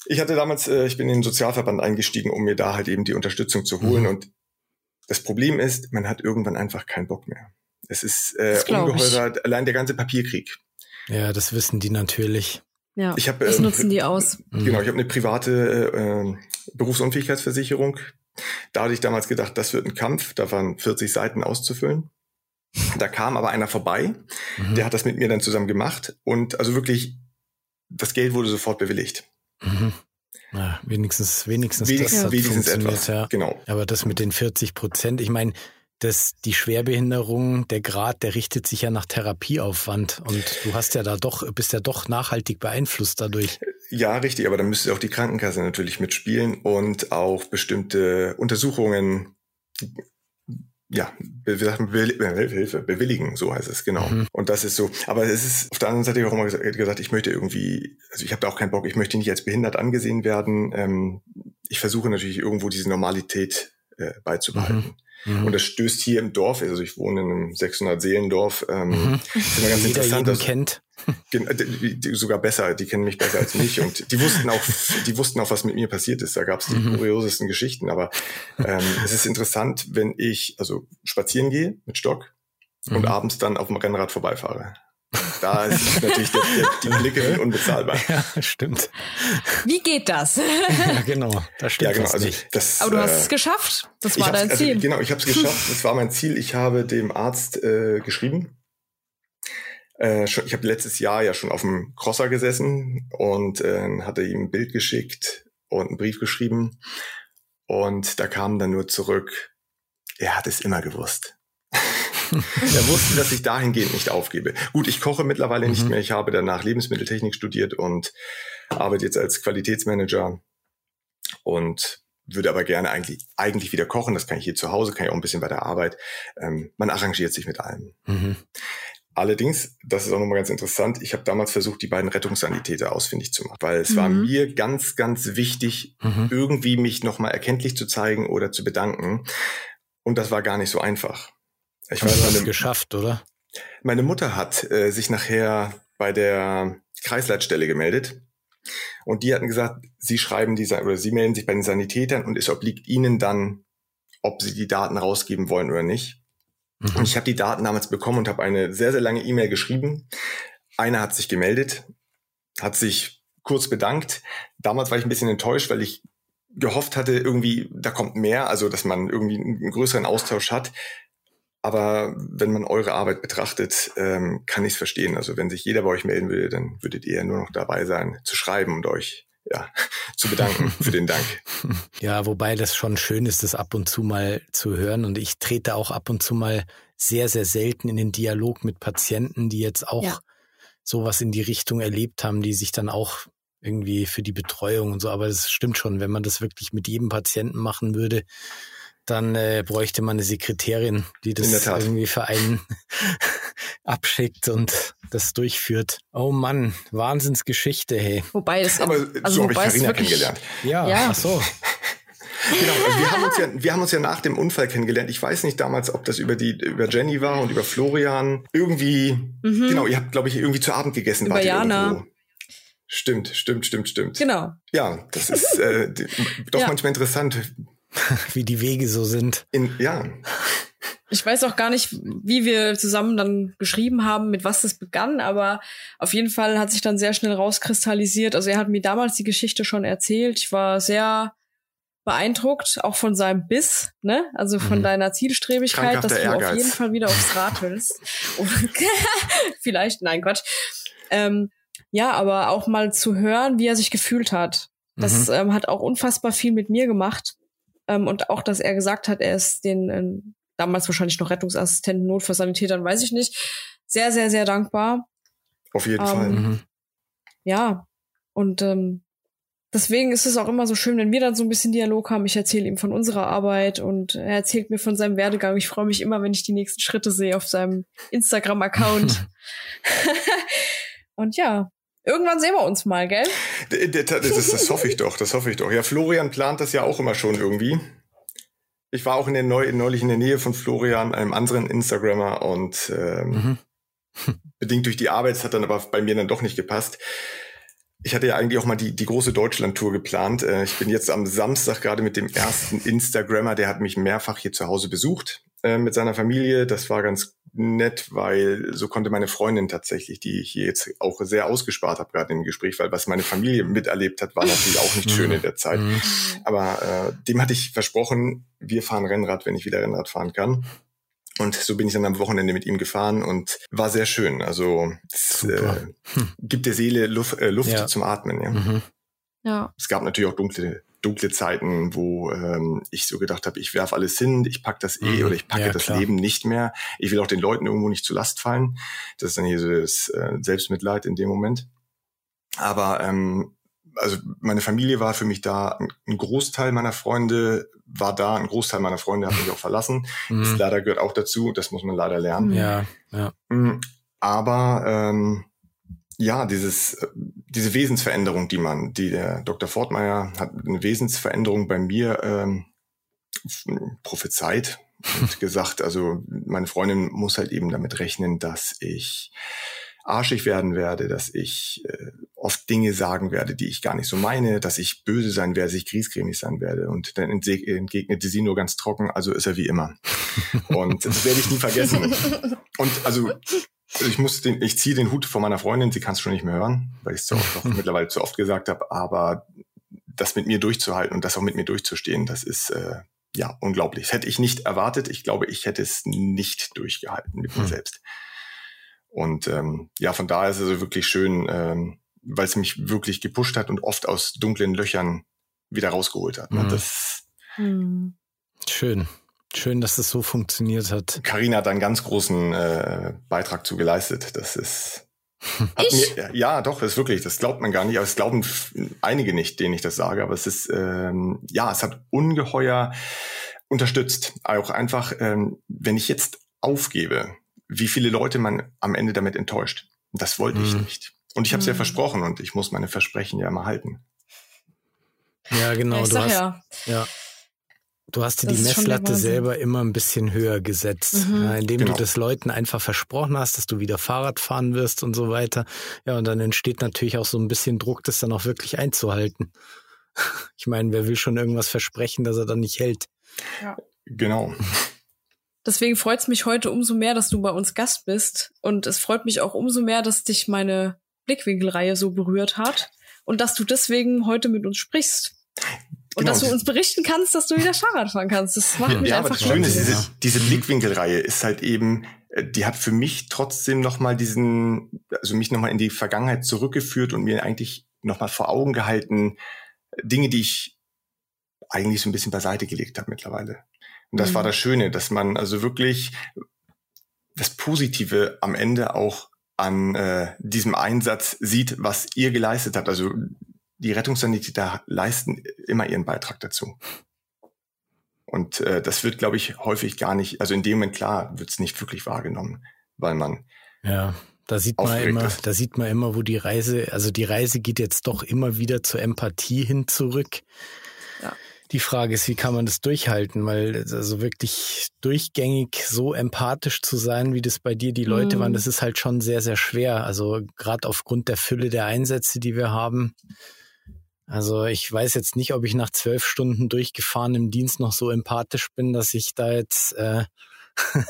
Ich hatte damals, äh, ich bin in den Sozialverband eingestiegen, um mir da halt eben die Unterstützung zu holen. Mhm. Und das Problem ist, man hat irgendwann einfach keinen Bock mehr. Es ist äh, ungeheurer, allein der ganze Papierkrieg. Ja, das wissen die natürlich. Ja, ich hab, das ähm, nutzen die aus. Genau, ich habe eine private äh, Berufsunfähigkeitsversicherung. Da hatte ich damals gedacht, das wird ein Kampf. Da waren 40 Seiten auszufüllen. Da kam aber einer vorbei, mhm. der hat das mit mir dann zusammen gemacht und also wirklich, das Geld wurde sofort bewilligt. Mhm. Ja, wenigstens, wenigstens, wenigstens das hat wenigstens funktioniert, etwas. ja. Genau. Aber das mit den 40 Prozent, ich meine, das, die Schwerbehinderung, der Grad, der richtet sich ja nach Therapieaufwand und du hast ja da doch, bist ja doch nachhaltig beeinflusst dadurch. Ja, richtig, aber dann müsste auch die Krankenkasse natürlich mitspielen und auch bestimmte Untersuchungen ja, be Hilfe, bewilligen, so heißt es, genau. Mhm. Und das ist so. Aber es ist auf der anderen Seite auch immer gesagt, ich möchte irgendwie, also ich habe da auch keinen Bock, ich möchte nicht als behindert angesehen werden. Ähm, ich versuche natürlich irgendwo diese Normalität äh, beizubehalten. Mhm. Mhm. Und das stößt hier im Dorf, also ich wohne in einem 600-Seelendorf, ähm, mhm. ist immer ganz Jeder interessant. Jeden kennt. Sogar besser, die kennen mich besser als mich und die wussten auch, die wussten auch, was mit mir passiert ist. Da gab es die mhm. kuriosesten Geschichten. Aber ähm, es ist interessant, wenn ich also spazieren gehe mit Stock und mhm. abends dann auf dem Rennrad vorbeifahre. Da ist natürlich der, der, die Blicke unbezahlbar. Ja, stimmt. Wie geht das? ja, genau. Da stimmt ja, genau. Also das, Aber du hast äh, es geschafft. Das war dein also, Ziel. genau, ich habe es geschafft. Das war mein Ziel. Ich habe dem Arzt äh, geschrieben. Äh, schon, ich habe letztes Jahr ja schon auf dem Crosser gesessen und äh, hatte ihm ein Bild geschickt und einen Brief geschrieben. Und da kam dann nur zurück, er hat es immer gewusst er wusste, dass ich dahingehend nicht aufgebe. Gut, ich koche mittlerweile mhm. nicht mehr. Ich habe danach Lebensmitteltechnik studiert und arbeite jetzt als Qualitätsmanager und würde aber gerne eigentlich, eigentlich wieder kochen. Das kann ich hier zu Hause, kann ich auch ein bisschen bei der Arbeit. Ähm, man arrangiert sich mit allem. Mhm. Allerdings, das ist auch nochmal ganz interessant, ich habe damals versucht, die beiden Rettungssanitäter ausfindig zu machen, weil es mhm. war mir ganz, ganz wichtig, mhm. irgendwie mich nochmal erkenntlich zu zeigen oder zu bedanken. Und das war gar nicht so einfach. Ich weiß, hast geschafft, oder? Meine Mutter hat äh, sich nachher bei der Kreisleitstelle gemeldet und die hatten gesagt, sie schreiben die oder sie melden sich bei den Sanitätern und es obliegt ihnen dann, ob sie die Daten rausgeben wollen oder nicht. Mhm. Und ich habe die Daten damals bekommen und habe eine sehr sehr lange E-Mail geschrieben. Einer hat sich gemeldet, hat sich kurz bedankt. Damals war ich ein bisschen enttäuscht, weil ich gehofft hatte, irgendwie, da kommt mehr, also dass man irgendwie einen größeren Austausch hat. Aber wenn man eure Arbeit betrachtet, ähm, kann ich es verstehen. Also wenn sich jeder bei euch melden würde, dann würdet ihr nur noch dabei sein, zu schreiben und euch ja, zu bedanken für den Dank. Ja, wobei das schon schön ist, das ab und zu mal zu hören. Und ich trete auch ab und zu mal sehr, sehr selten in den Dialog mit Patienten, die jetzt auch ja. sowas in die Richtung erlebt haben, die sich dann auch irgendwie für die Betreuung und so. Aber das stimmt schon, wenn man das wirklich mit jedem Patienten machen würde, dann äh, bräuchte man eine Sekretärin, die das irgendwie für einen abschickt und das durchführt. Oh Mann, Wahnsinnsgeschichte, hey. Wobei es aber also so habe ich Carina kennengelernt. Ja, ja. ach so. Genau, also wir haben uns ja, wir haben uns ja nach dem Unfall kennengelernt. Ich weiß nicht damals, ob das über die, über Jenny war und über Florian. Irgendwie, mhm. genau, ihr habt, glaube ich, irgendwie zu Abend gegessen. Über Jana. Irgendwo. Stimmt, stimmt, stimmt, stimmt. Genau. Ja, das ist äh, doch ja. manchmal interessant, wie die Wege so sind. In, ja. Ich weiß auch gar nicht, wie wir zusammen dann geschrieben haben, mit was das begann, aber auf jeden Fall hat sich dann sehr schnell rauskristallisiert. Also er hat mir damals die Geschichte schon erzählt. Ich war sehr beeindruckt, auch von seinem Biss, ne? Also von mhm. deiner Zielstrebigkeit, dass du Ehrgeiz. auf jeden Fall wieder aufs Rad willst. Vielleicht, nein, Quatsch. Ähm, ja, aber auch mal zu hören, wie er sich gefühlt hat. Das mhm. ähm, hat auch unfassbar viel mit mir gemacht. Ähm, und auch, dass er gesagt hat, er ist den ähm, damals wahrscheinlich noch Rettungsassistenten, Notfallsanitätern, weiß ich nicht, sehr, sehr, sehr dankbar. Auf jeden Fall. Ähm, mhm. Ja, und ähm, deswegen ist es auch immer so schön, wenn wir dann so ein bisschen Dialog haben. Ich erzähle ihm von unserer Arbeit und er erzählt mir von seinem Werdegang. Ich freue mich immer, wenn ich die nächsten Schritte sehe auf seinem Instagram-Account. und ja, Irgendwann sehen wir uns mal, gell? Das, das, das, hoffe ich doch, das hoffe ich doch. Ja, Florian plant das ja auch immer schon irgendwie. Ich war auch in der Neu neulich in der Nähe von Florian, einem anderen Instagrammer, und ähm, mhm. bedingt durch die Arbeit, es hat dann aber bei mir dann doch nicht gepasst. Ich hatte ja eigentlich auch mal die, die große Deutschland-Tour geplant. Äh, ich bin jetzt am Samstag gerade mit dem ersten Instagrammer, der hat mich mehrfach hier zu Hause besucht äh, mit seiner Familie. Das war ganz nett, weil so konnte meine Freundin tatsächlich, die ich hier jetzt auch sehr ausgespart habe, gerade im Gespräch, weil was meine Familie miterlebt hat, war natürlich auch nicht schön in der Zeit. Mhm. Aber äh, dem hatte ich versprochen, wir fahren Rennrad, wenn ich wieder Rennrad fahren kann. Und so bin ich dann am Wochenende mit ihm gefahren und war sehr schön. Also es äh, hm. gibt der Seele Luft, äh, Luft ja. zum Atmen. Ja. Mhm. ja. Es gab natürlich auch dunkle dunkle Zeiten, wo ähm, ich so gedacht habe, ich werfe alles hin, ich pack das eh mhm. oder ich packe ja, das klar. Leben nicht mehr. Ich will auch den Leuten irgendwo nicht zu Last fallen. Das ist dann hier so das äh, Selbstmitleid in dem Moment. Aber ähm, also meine Familie war für mich da, ein Großteil meiner Freunde war da, ein Großteil meiner Freunde hat mich auch verlassen. Mhm. Das leider gehört auch dazu, das muss man leider lernen. Ja, ja. Mm, aber ähm, ja, dieses, diese Wesensveränderung, die man, die der Dr. Fortmeier hat eine Wesensveränderung bei mir ähm, prophezeit und gesagt, also meine Freundin muss halt eben damit rechnen, dass ich arschig werden werde, dass ich äh, oft Dinge sagen werde, die ich gar nicht so meine, dass ich böse sein werde, dass ich griesgrämig sein werde. Und dann entgegnete sie nur ganz trocken, also ist er wie immer. Und das werde ich nie vergessen. Und also also ich muss den, ich ziehe den Hut von meiner Freundin, sie kann es schon nicht mehr hören, weil ich es auch mittlerweile zu oft gesagt habe, aber das mit mir durchzuhalten und das auch mit mir durchzustehen, das ist äh, ja unglaublich. Das hätte ich nicht erwartet. Ich glaube, ich hätte es nicht durchgehalten mit mir hm. selbst. Und ähm, ja, von daher ist es also wirklich schön, ähm, weil es mich wirklich gepusht hat und oft aus dunklen Löchern wieder rausgeholt hat. Mhm. Das hm. Schön. Schön, dass das so funktioniert hat. Karina hat einen ganz großen äh, Beitrag zu geleistet. Das ist hat ich? Mir, ja, doch, das ist wirklich, das glaubt man gar nicht, aber es glauben einige nicht, denen ich das sage. Aber es ist, ähm, ja, es hat ungeheuer unterstützt. Auch einfach, ähm, wenn ich jetzt aufgebe, wie viele Leute man am Ende damit enttäuscht. Das wollte mhm. ich nicht. Und ich habe es mhm. ja versprochen und ich muss meine Versprechen ja immer halten. Ja, genau. Ja, du hast, ja. ja. Du hast dir das die Messlatte selber immer ein bisschen höher gesetzt, mhm. ja, indem genau. du das Leuten einfach versprochen hast, dass du wieder Fahrrad fahren wirst und so weiter. Ja, und dann entsteht natürlich auch so ein bisschen Druck, das dann auch wirklich einzuhalten. Ich meine, wer will schon irgendwas versprechen, dass er dann nicht hält? Ja. Genau. Deswegen freut es mich heute umso mehr, dass du bei uns Gast bist. Und es freut mich auch umso mehr, dass dich meine Blickwinkelreihe so berührt hat und dass du deswegen heute mit uns sprichst. Und genau. dass du uns berichten kannst, dass du wieder Fahrrad fahren kannst. Das macht mich ja, einfach aber das Schöne ist, diese, diese Blickwinkelreihe ist halt eben, äh, die hat für mich trotzdem nochmal diesen, also mich nochmal in die Vergangenheit zurückgeführt und mir eigentlich nochmal vor Augen gehalten, Dinge, die ich eigentlich so ein bisschen beiseite gelegt habe mittlerweile. Und das mhm. war das Schöne, dass man also wirklich das Positive am Ende auch an äh, diesem Einsatz sieht, was ihr geleistet habt. Also die Rettungssanitäter leisten immer ihren Beitrag dazu. Und äh, das wird, glaube ich, häufig gar nicht, also in dem Moment klar, wird es nicht wirklich wahrgenommen, weil man ja, da sieht man immer, ist. da sieht man immer, wo die Reise, also die Reise geht jetzt doch immer wieder zur Empathie hin zurück. Ja. Die Frage ist, wie kann man das durchhalten? Weil also wirklich durchgängig so empathisch zu sein, wie das bei dir die Leute mhm. waren, das ist halt schon sehr, sehr schwer. Also gerade aufgrund der Fülle der Einsätze, die wir haben, Also ich weiß jetzt nicht, ob ich nach zwölf Stunden durchgefahrenem Dienst noch so empathisch bin, dass ich da jetzt, äh,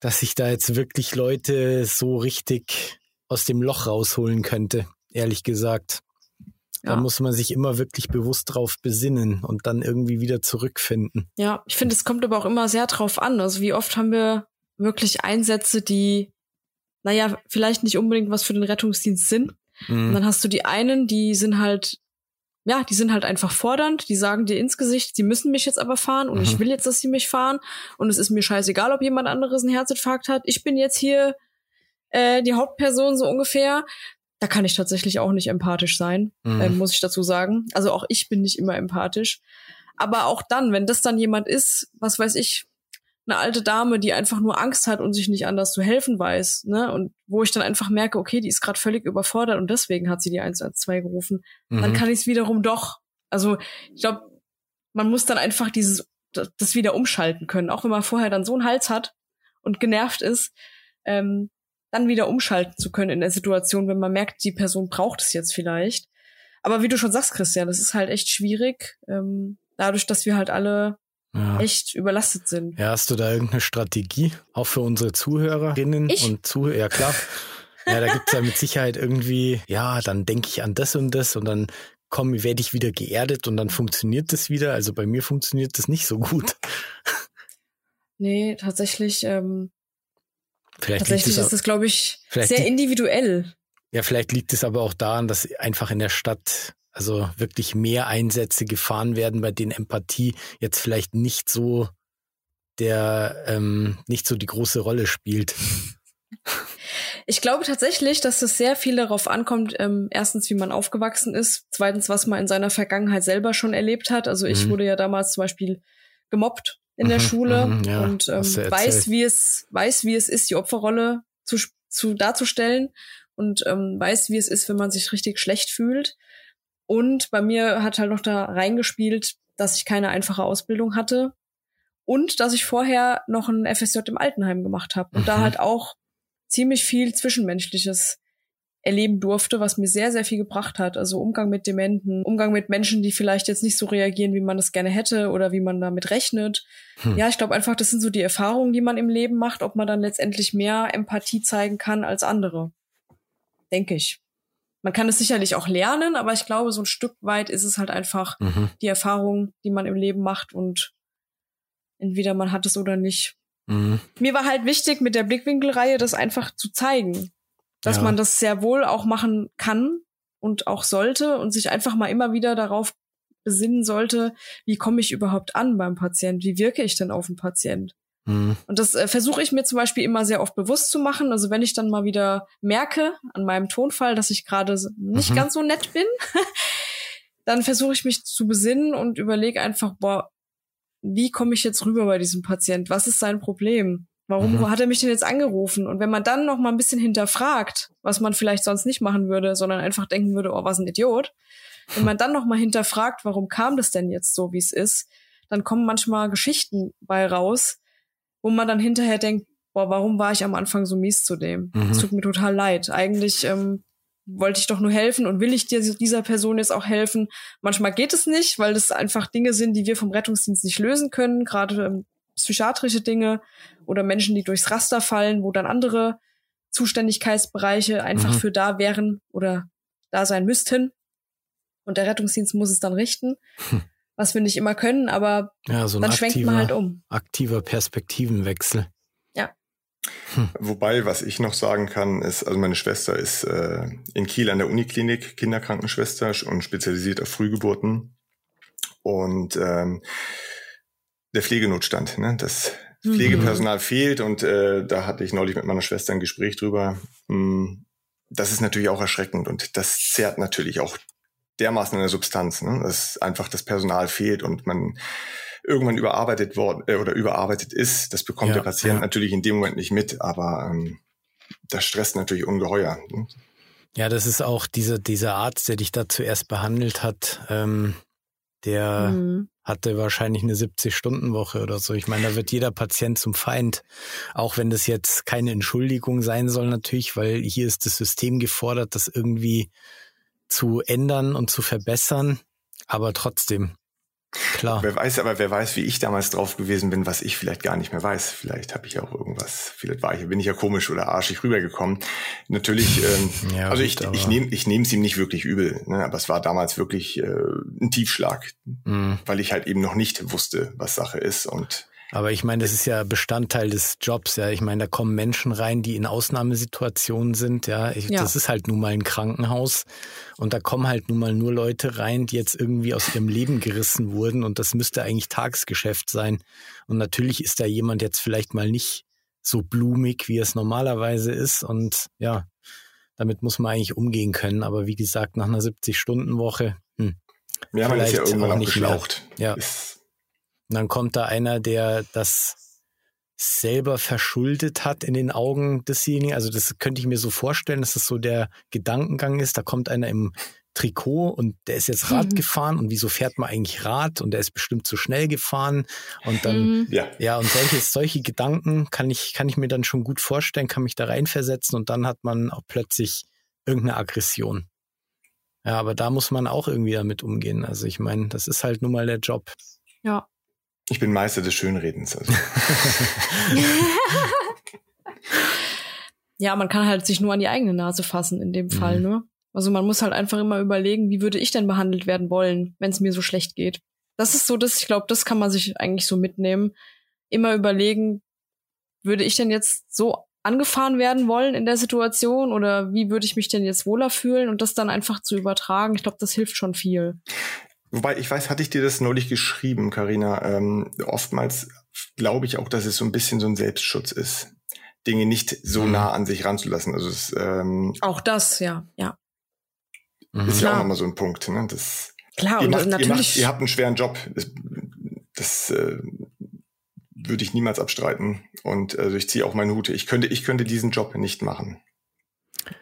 dass ich da jetzt wirklich Leute so richtig aus dem Loch rausholen könnte, ehrlich gesagt. Ja. Da muss man sich immer wirklich bewusst drauf besinnen und dann irgendwie wieder zurückfinden. Ja, ich finde, es kommt aber auch immer sehr drauf an. Also wie oft haben wir wirklich Einsätze, die, naja, vielleicht nicht unbedingt was für den Rettungsdienst sind. Mhm. Und dann hast du die einen, die sind halt, ja, die sind halt einfach fordernd, die sagen dir ins Gesicht, sie müssen mich jetzt aber fahren und mhm. ich will jetzt, dass sie mich fahren und es ist mir scheißegal, ob jemand anderes einen Herzinfarkt hat. Ich bin jetzt hier äh, die Hauptperson so ungefähr. Da kann ich tatsächlich auch nicht empathisch sein, mhm. äh, muss ich dazu sagen. Also auch ich bin nicht immer empathisch. Aber auch dann, wenn das dann jemand ist, was weiß ich, eine alte Dame, die einfach nur Angst hat und sich nicht anders zu helfen weiß, ne? Und wo ich dann einfach merke, okay, die ist gerade völlig überfordert und deswegen hat sie die 112 gerufen, mhm. dann kann ich es wiederum doch. Also ich glaube, man muss dann einfach dieses das wieder umschalten können, auch wenn man vorher dann so einen Hals hat und genervt ist. Ähm, dann wieder umschalten zu können in der Situation, wenn man merkt, die Person braucht es jetzt vielleicht. Aber wie du schon sagst, Christian, das ist halt echt schwierig, ähm, dadurch, dass wir halt alle ja. echt überlastet sind. Ja, hast du da irgendeine Strategie, auch für unsere Zuhörerinnen ich? und Zuhörer? Ja, klar. ja, da gibt's ja mit Sicherheit irgendwie, ja, dann denke ich an das und das und dann komme, werde ich wieder geerdet und dann funktioniert das wieder. Also bei mir funktioniert das nicht so gut. Nee, tatsächlich ähm, Vielleicht Tatsächlich ist das, glaube ich, sehr individuell. Ja, vielleicht liegt es aber auch daran, dass einfach in der Stadt also wirklich mehr Einsätze gefahren werden, bei denen Empathie jetzt vielleicht nicht so der ähm, nicht so die große Rolle spielt. Ich glaube tatsächlich, dass es sehr viel darauf ankommt, ähm, erstens, wie man aufgewachsen ist, zweitens, was man in seiner Vergangenheit selber schon erlebt hat. Also ich mhm. wurde ja damals zum Beispiel gemobbt in der mhm, Schule mhm, ja, und ähm, weiß, wie es weiß, wie es ist, die Opferrolle zu, zu darzustellen und ähm, weiß, wie es ist, wenn man sich richtig schlecht fühlt. Und bei mir hat halt noch da reingespielt, dass ich keine einfache Ausbildung hatte und dass ich vorher noch ein FSJ im Altenheim gemacht habe und mhm. da halt auch ziemlich viel Zwischenmenschliches erleben durfte, was mir sehr, sehr viel gebracht hat. Also Umgang mit Dementen, Umgang mit Menschen, die vielleicht jetzt nicht so reagieren, wie man das gerne hätte oder wie man damit rechnet. Hm. Ja, ich glaube einfach, das sind so die Erfahrungen, die man im Leben macht, ob man dann letztendlich mehr Empathie zeigen kann als andere. Denke ich. Man kann es sicherlich auch lernen, aber ich glaube, so ein Stück weit ist es halt einfach mhm. die Erfahrung, die man im Leben macht und entweder man hat es oder nicht. Mhm. Mir war halt wichtig, mit der Blickwinkelreihe das einfach zu zeigen dass ja. man das sehr wohl auch machen kann und auch sollte und sich einfach mal immer wieder darauf besinnen sollte, wie komme ich überhaupt an beim Patient? Wie wirke ich denn auf den Patient? Mhm. Und das äh, versuche ich mir zum Beispiel immer sehr oft bewusst zu machen. Also wenn ich dann mal wieder merke an meinem Tonfall, dass ich gerade nicht mhm. ganz so nett bin, dann versuche ich mich zu besinnen und überlege einfach, boah, wie komme ich jetzt rüber bei diesem Patient? Was ist sein Problem? Warum mhm. hat er mich denn jetzt angerufen? Und wenn man dann noch mal ein bisschen hinterfragt, was man vielleicht sonst nicht machen würde, sondern einfach denken würde, oh, was ein Idiot. Wenn man dann noch mal hinterfragt, warum kam das denn jetzt so, wie es ist, dann kommen manchmal Geschichten bei raus, wo man dann hinterher denkt, boah, warum war ich am Anfang so mies zu dem? Es mhm. tut mir total leid. Eigentlich ähm, wollte ich doch nur helfen und will ich dir, dieser Person jetzt auch helfen. Manchmal geht es nicht, weil das einfach Dinge sind, die wir vom Rettungsdienst nicht lösen können, gerade ähm, psychiatrische Dinge oder Menschen, die durchs Raster fallen, wo dann andere Zuständigkeitsbereiche einfach mhm. für da wären oder da sein müssten. Und der Rettungsdienst muss es dann richten, hm. Was wir nicht immer können, aber ja, so dann schwenkt man halt um. Aktiver Perspektivenwechsel. Ja. Hm. Wobei, was ich noch sagen kann, ist, also meine Schwester ist äh, in Kiel an der Uniklinik Kinderkrankenschwester und spezialisiert auf Frühgeburten. Und ähm, der Pflegenotstand, ne? Das mhm. Pflegepersonal mhm. fehlt und äh, da hatte ich neulich mit meiner Schwester ein Gespräch drüber. Hm, das ist natürlich auch erschreckend und das zerrt natürlich auch dermaßen in der Substanz, ne? dass einfach das Personal fehlt und man irgendwann überarbeitet worden äh, oder überarbeitet ist. Das bekommt ja, der Patient ja. natürlich in dem Moment nicht mit, aber ähm, das stresst natürlich ungeheuer. Ne? Ja, das ist auch dieser dieser Arzt, der dich da zuerst behandelt hat. Ähm, der mhm. hatte wahrscheinlich eine 70-Stunden-Woche oder so. Ich meine, da wird jeder Patient zum Feind, auch wenn das jetzt keine Entschuldigung sein soll natürlich, weil hier ist das System gefordert, dass irgendwie zu ändern und zu verbessern. Aber trotzdem, Klar. Wer weiß, aber wer weiß, wie ich damals drauf gewesen bin, was ich vielleicht gar nicht mehr weiß. Vielleicht habe ich auch irgendwas, vielleicht war ich, bin ich ja komisch oder arschig rübergekommen. Natürlich, ähm, ja, also ich, ich nehme ich nehme es ihm nicht wirklich übel, ne, aber es war damals wirklich äh, ein Tiefschlag, mhm. weil ich halt eben noch nicht wusste, was Sache ist und aber ich meine, das ist ja Bestandteil des Jobs, ja. Ich meine, da kommen Menschen rein, die in Ausnahmesituationen sind, ja. Ich, ja. Das ist halt nun mal ein Krankenhaus. Und da kommen halt nun mal nur Leute rein, die jetzt irgendwie aus ihrem Leben gerissen wurden. Und das müsste eigentlich Tagesgeschäft sein. Und natürlich ist da jemand jetzt vielleicht mal nicht so blumig, wie es normalerweise ist. Und ja, damit muss man eigentlich umgehen können. Aber wie gesagt, nach einer 70-Stunden-Woche, hm, ja, man ist ja irgendwann auch nicht geschlaucht. Mehr. Ja. Ist und dann kommt da einer, der das selber verschuldet hat in den Augen desjenigen. Also das könnte ich mir so vorstellen, dass das so der Gedankengang ist. Da kommt einer im Trikot und der ist jetzt Rad mhm. gefahren und wieso fährt man eigentlich Rad und der ist bestimmt zu schnell gefahren und dann mhm. ja. ja und solche solche Gedanken kann ich kann ich mir dann schon gut vorstellen, kann mich da reinversetzen und dann hat man auch plötzlich irgendeine Aggression. Ja, aber da muss man auch irgendwie damit umgehen. Also ich meine, das ist halt nun mal der Job. Ja. Ich bin Meister des Schönredens. Also. ja, man kann halt sich nur an die eigene Nase fassen in dem mhm. Fall, ne? Also man muss halt einfach immer überlegen, wie würde ich denn behandelt werden wollen, wenn es mir so schlecht geht. Das ist so das, ich glaube, das kann man sich eigentlich so mitnehmen. Immer überlegen, würde ich denn jetzt so angefahren werden wollen in der Situation oder wie würde ich mich denn jetzt wohler fühlen und das dann einfach zu übertragen. Ich glaube, das hilft schon viel. Wobei, ich weiß, hatte ich dir das neulich geschrieben, Karina. Ähm, oftmals glaube ich auch, dass es so ein bisschen so ein Selbstschutz ist, Dinge nicht so mhm. nah an sich ranzulassen. Also es, ähm, auch das, ja, ja. Mhm. Ist ja auch nochmal so ein Punkt. Ne? Das, Klar, ihr und macht, natürlich. Ihr, macht, ihr habt einen schweren Job. Das, das äh, würde ich niemals abstreiten. Und also ich ziehe auch meinen Hut. Ich könnte, ich könnte diesen Job nicht machen.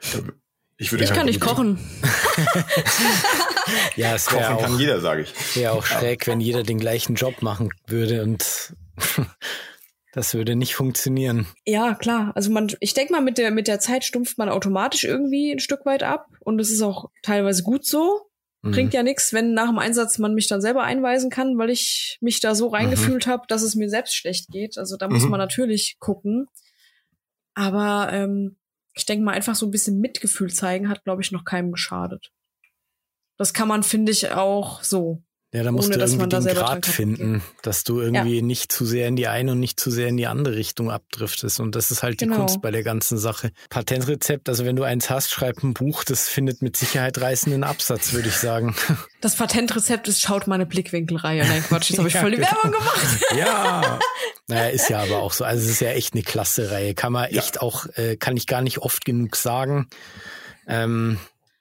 Ich, würde ich kann nicht kochen. ja, es kochen auch, kann jeder, sage ich. Wäre auch schräg, wenn jeder den gleichen Job machen würde und das würde nicht funktionieren. Ja, klar. Also man, ich denke mal, mit der, mit der Zeit stumpft man automatisch irgendwie ein Stück weit ab und es ist auch teilweise gut so. Mhm. Bringt ja nichts, wenn nach dem Einsatz man mich dann selber einweisen kann, weil ich mich da so reingefühlt mhm. habe, dass es mir selbst schlecht geht. Also da muss mhm. man natürlich gucken. Aber ähm, ich denke mal, einfach so ein bisschen Mitgefühl zeigen hat, glaube ich, noch keinem geschadet. Das kann man, finde ich, auch so. Ja, da musst ohne, du irgendwie den Grad finden, dass du irgendwie ja. nicht zu sehr in die eine und nicht zu sehr in die andere Richtung abdriftest. Und das ist halt genau. die Kunst bei der ganzen Sache. Patentrezept, also wenn du eins hast, schreib ein Buch, das findet mit Sicherheit reißenden Absatz, würde ich sagen. Das Patentrezept ist, schaut meine Blickwinkelreihe. Nein, Quatsch, jetzt habe ich voll die genau. Werbung gemacht. ja. Naja, ist ja aber auch so. Also es ist ja echt eine klasse Reihe. Kann man echt ja. auch, äh, kann ich gar nicht oft genug sagen. Ähm,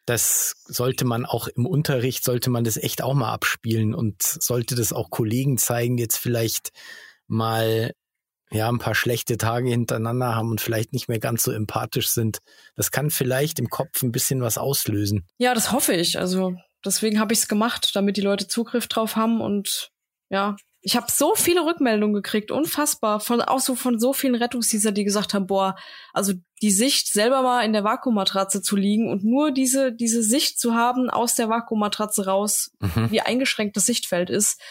das sollte man auch im Unterricht, sollte man das echt auch mal abspielen und sollte das auch Kollegen zeigen, die jetzt vielleicht mal ja, ein paar schlechte Tage hintereinander haben und vielleicht nicht mehr ganz so empathisch sind. Das kann vielleicht im Kopf ein bisschen was auslösen. Ja, das hoffe ich. Also deswegen habe ich es gemacht, damit die Leute Zugriff drauf haben und ja, ich habe so viele Rückmeldungen gekriegt, unfassbar, von auch so von so vielen Rettungsdienstern, die gesagt haben, boah, also die Sicht selber mal in der Vakuummatratze zu liegen und nur diese diese Sicht zu haben aus der Vakuummatratze raus, mhm. wie eingeschränkt das Sichtfeld ist,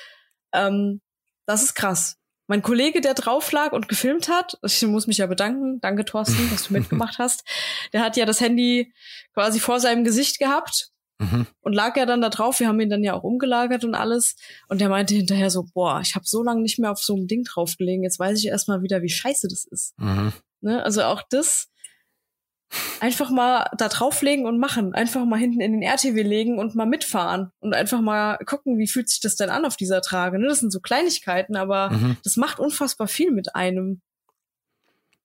ähm, das ist krass. Mein Kollege, der drauf lag und gefilmt hat, ich muss mich ja bedanken, danke Thorsten, dass du mitgemacht hast, der hat ja das Handy quasi vor seinem Gesicht gehabt Mhm. Und lag er dann da drauf, wir haben ihn dann ja auch umgelagert und alles. Und der meinte hinterher so, boah, ich habe so lange nicht mehr auf so einem Ding draufgelegen, jetzt weiß ich erstmal wieder, wie scheiße das ist. Mhm. Ne? Also auch das einfach mal da drauflegen und machen. Einfach mal hinten in den RTW legen und mal mitfahren und einfach mal gucken, wie fühlt sich das denn an auf dieser Trage. Ne? Das sind so Kleinigkeiten, aber mhm. das macht unfassbar viel mit einem.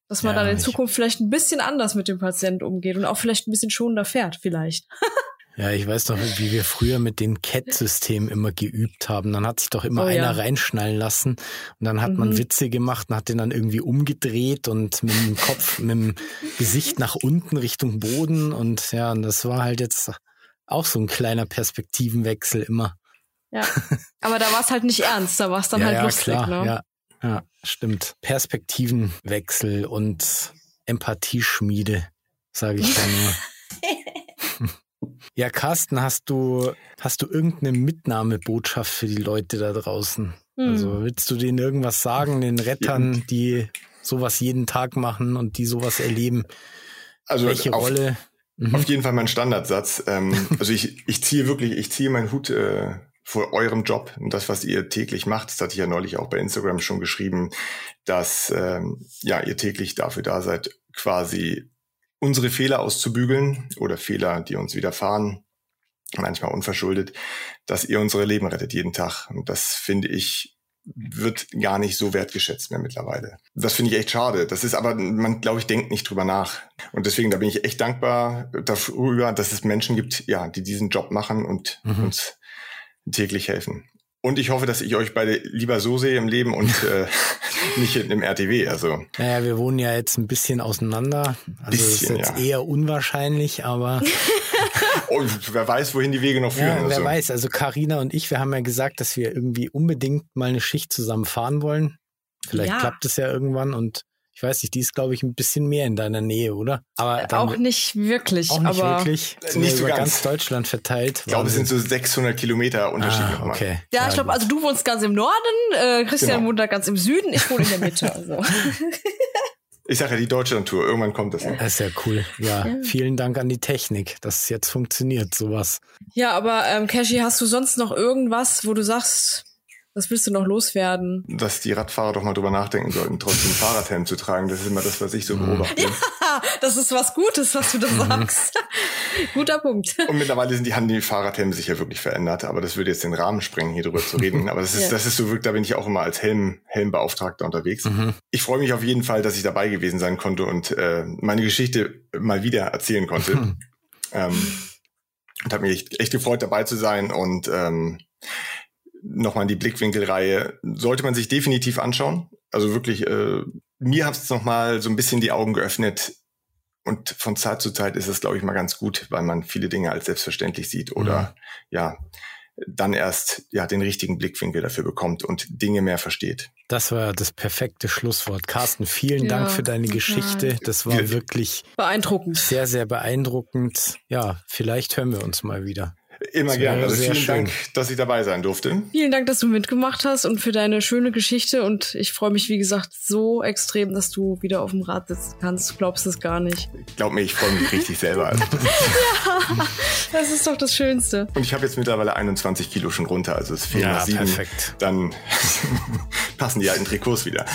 Dass man ja, dann in Zukunft vielleicht ein bisschen anders mit dem Patienten umgeht und auch vielleicht ein bisschen schonender fährt, vielleicht. Ja, ich weiß doch, wie wir früher mit dem CAT-System immer geübt haben. Dann hat sich doch immer oh, einer ja. reinschnallen lassen und dann hat mhm. man Witze gemacht und hat den dann irgendwie umgedreht und mit dem Kopf, mit dem Gesicht nach unten Richtung Boden und ja, und das war halt jetzt auch so ein kleiner Perspektivenwechsel immer. Ja, aber da war es halt nicht ernst, da war es dann ja, halt ja, lustig. Klar, ne? Ja, ja, stimmt. Perspektivenwechsel und Empathieschmiede, sage ich dann nur. Ja, Carsten, hast du, hast du irgendeine Mitnahmebotschaft für die Leute da draußen? Hm. Also willst du denen irgendwas sagen, den Rettern, die sowas jeden Tag machen und die sowas erleben? Also Welche auf, Rolle? Mhm. Auf jeden Fall mein Standardsatz. Ähm, also ich, ich ziehe wirklich, ich ziehe meinen Hut äh, vor eurem Job und das, was ihr täglich macht. Das hatte ich ja neulich auch bei Instagram schon geschrieben, dass ähm, ja ihr täglich dafür da seid, quasi unsere Fehler auszubügeln oder Fehler, die uns widerfahren, manchmal unverschuldet, dass ihr unsere Leben rettet jeden Tag. Und das finde ich wird gar nicht so wertgeschätzt mehr mittlerweile. Das finde ich echt schade. Das ist aber, man glaube ich, denkt nicht drüber nach. Und deswegen, da bin ich echt dankbar darüber, dass es Menschen gibt, ja, die diesen Job machen und mhm. uns täglich helfen. Und ich hoffe, dass ich euch beide lieber so sehe im Leben und äh, nicht im RTW. Also. Naja, wir wohnen ja jetzt ein bisschen auseinander. Also bisschen, ist jetzt ja. eher unwahrscheinlich, aber. und wer weiß, wohin die Wege noch führen. Ja, wer also. weiß. Also Karina und ich, wir haben ja gesagt, dass wir irgendwie unbedingt mal eine Schicht zusammen fahren wollen. Vielleicht ja. klappt es ja irgendwann und ich weiß nicht, die ist, glaube ich, ein bisschen mehr in deiner Nähe, oder? Aber dann, auch nicht wirklich. Auch nicht aber wirklich. Sind nicht so über ganz. Deutschland verteilt. Ich glaube, es sind so 600 Kilometer Unterschied. Ah, okay. Ja, ja ich glaube, also du wohnst ganz im Norden, äh, Christian genau. wohnt da ganz im Süden, ich wohne in der Mitte. Also. Ich sage ja die Deutschland-Tour, irgendwann kommt das. Ja. Das ist ja cool. Ja, ja, vielen Dank an die Technik, dass es jetzt funktioniert, sowas. Ja, aber ähm, Cashy, hast du sonst noch irgendwas, wo du sagst, was willst du noch loswerden? Dass die Radfahrer doch mal drüber nachdenken sollten, trotzdem Fahrradhelm zu tragen. Das ist immer das, was ich so mhm. beobachte. Ja, das ist was Gutes, was du da mhm. sagst. Guter Punkt. Und mittlerweile sind die, haben die Fahrradhelme sich ja wirklich verändert. Aber das würde jetzt den Rahmen sprengen, hier drüber zu reden. Aber das ist, ja. das ist so wirklich, da bin ich auch immer als Helm, Helmbeauftragter unterwegs. Mhm. Ich freue mich auf jeden Fall, dass ich dabei gewesen sein konnte und äh, meine Geschichte mal wieder erzählen konnte. Mhm. Ähm, und habe mich echt, echt gefreut, dabei zu sein und ähm, nochmal in die Blickwinkelreihe, sollte man sich definitiv anschauen. Also wirklich, äh, mir hat es nochmal so ein bisschen die Augen geöffnet. Und von Zeit zu Zeit ist es, glaube ich, mal ganz gut, weil man viele Dinge als selbstverständlich sieht oder mhm. ja, dann erst ja den richtigen Blickwinkel dafür bekommt und Dinge mehr versteht. Das war das perfekte Schlusswort. Carsten, vielen ja, Dank für deine. Geschichte. Das war wirklich beeindruckend. Sehr, sehr beeindruckend. Ja, vielleicht hören wir uns mal wieder. Immer gerne. Also vielen schön. Dank, dass ich dabei sein durfte. Vielen Dank, dass du mitgemacht hast und für deine schöne Geschichte. Und ich freue mich, wie gesagt, so extrem, dass du wieder auf dem Rad sitzen kannst. Du glaubst es gar nicht. Glaub mir, ich freue mich richtig selber. Also. ja, das ist doch das Schönste. Und ich habe jetzt mittlerweile 21 Kilo schon runter. Also es fehlen ja, noch sieben. Perfekt. Dann passen die alten Trikots wieder.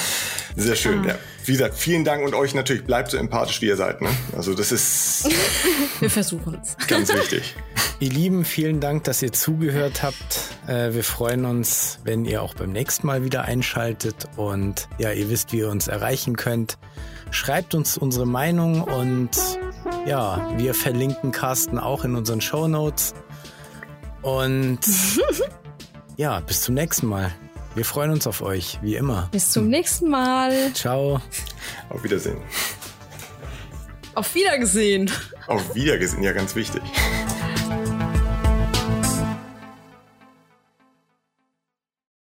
Sehr schön, ah. ja. Wie gesagt, vielen Dank und euch natürlich bleibt so empathisch, wie ihr seid. Ne? Also das ist. Wir versuchen es. Ganz wichtig. Ihr Lieben, vielen Dank, dass ihr zugehört habt. Äh, wir freuen uns, wenn ihr auch beim nächsten Mal wieder einschaltet und ja, ihr wisst, wie ihr uns erreichen könnt. Schreibt uns unsere Meinung und ja, wir verlinken Carsten auch in unseren Show Notes. Und ja, bis zum nächsten Mal. Wir freuen uns auf euch, wie immer. Bis zum nächsten Mal. Ciao. Auf Wiedersehen. Auf Wiedergesehen. Auf Wiedergesehen, ja, ganz wichtig.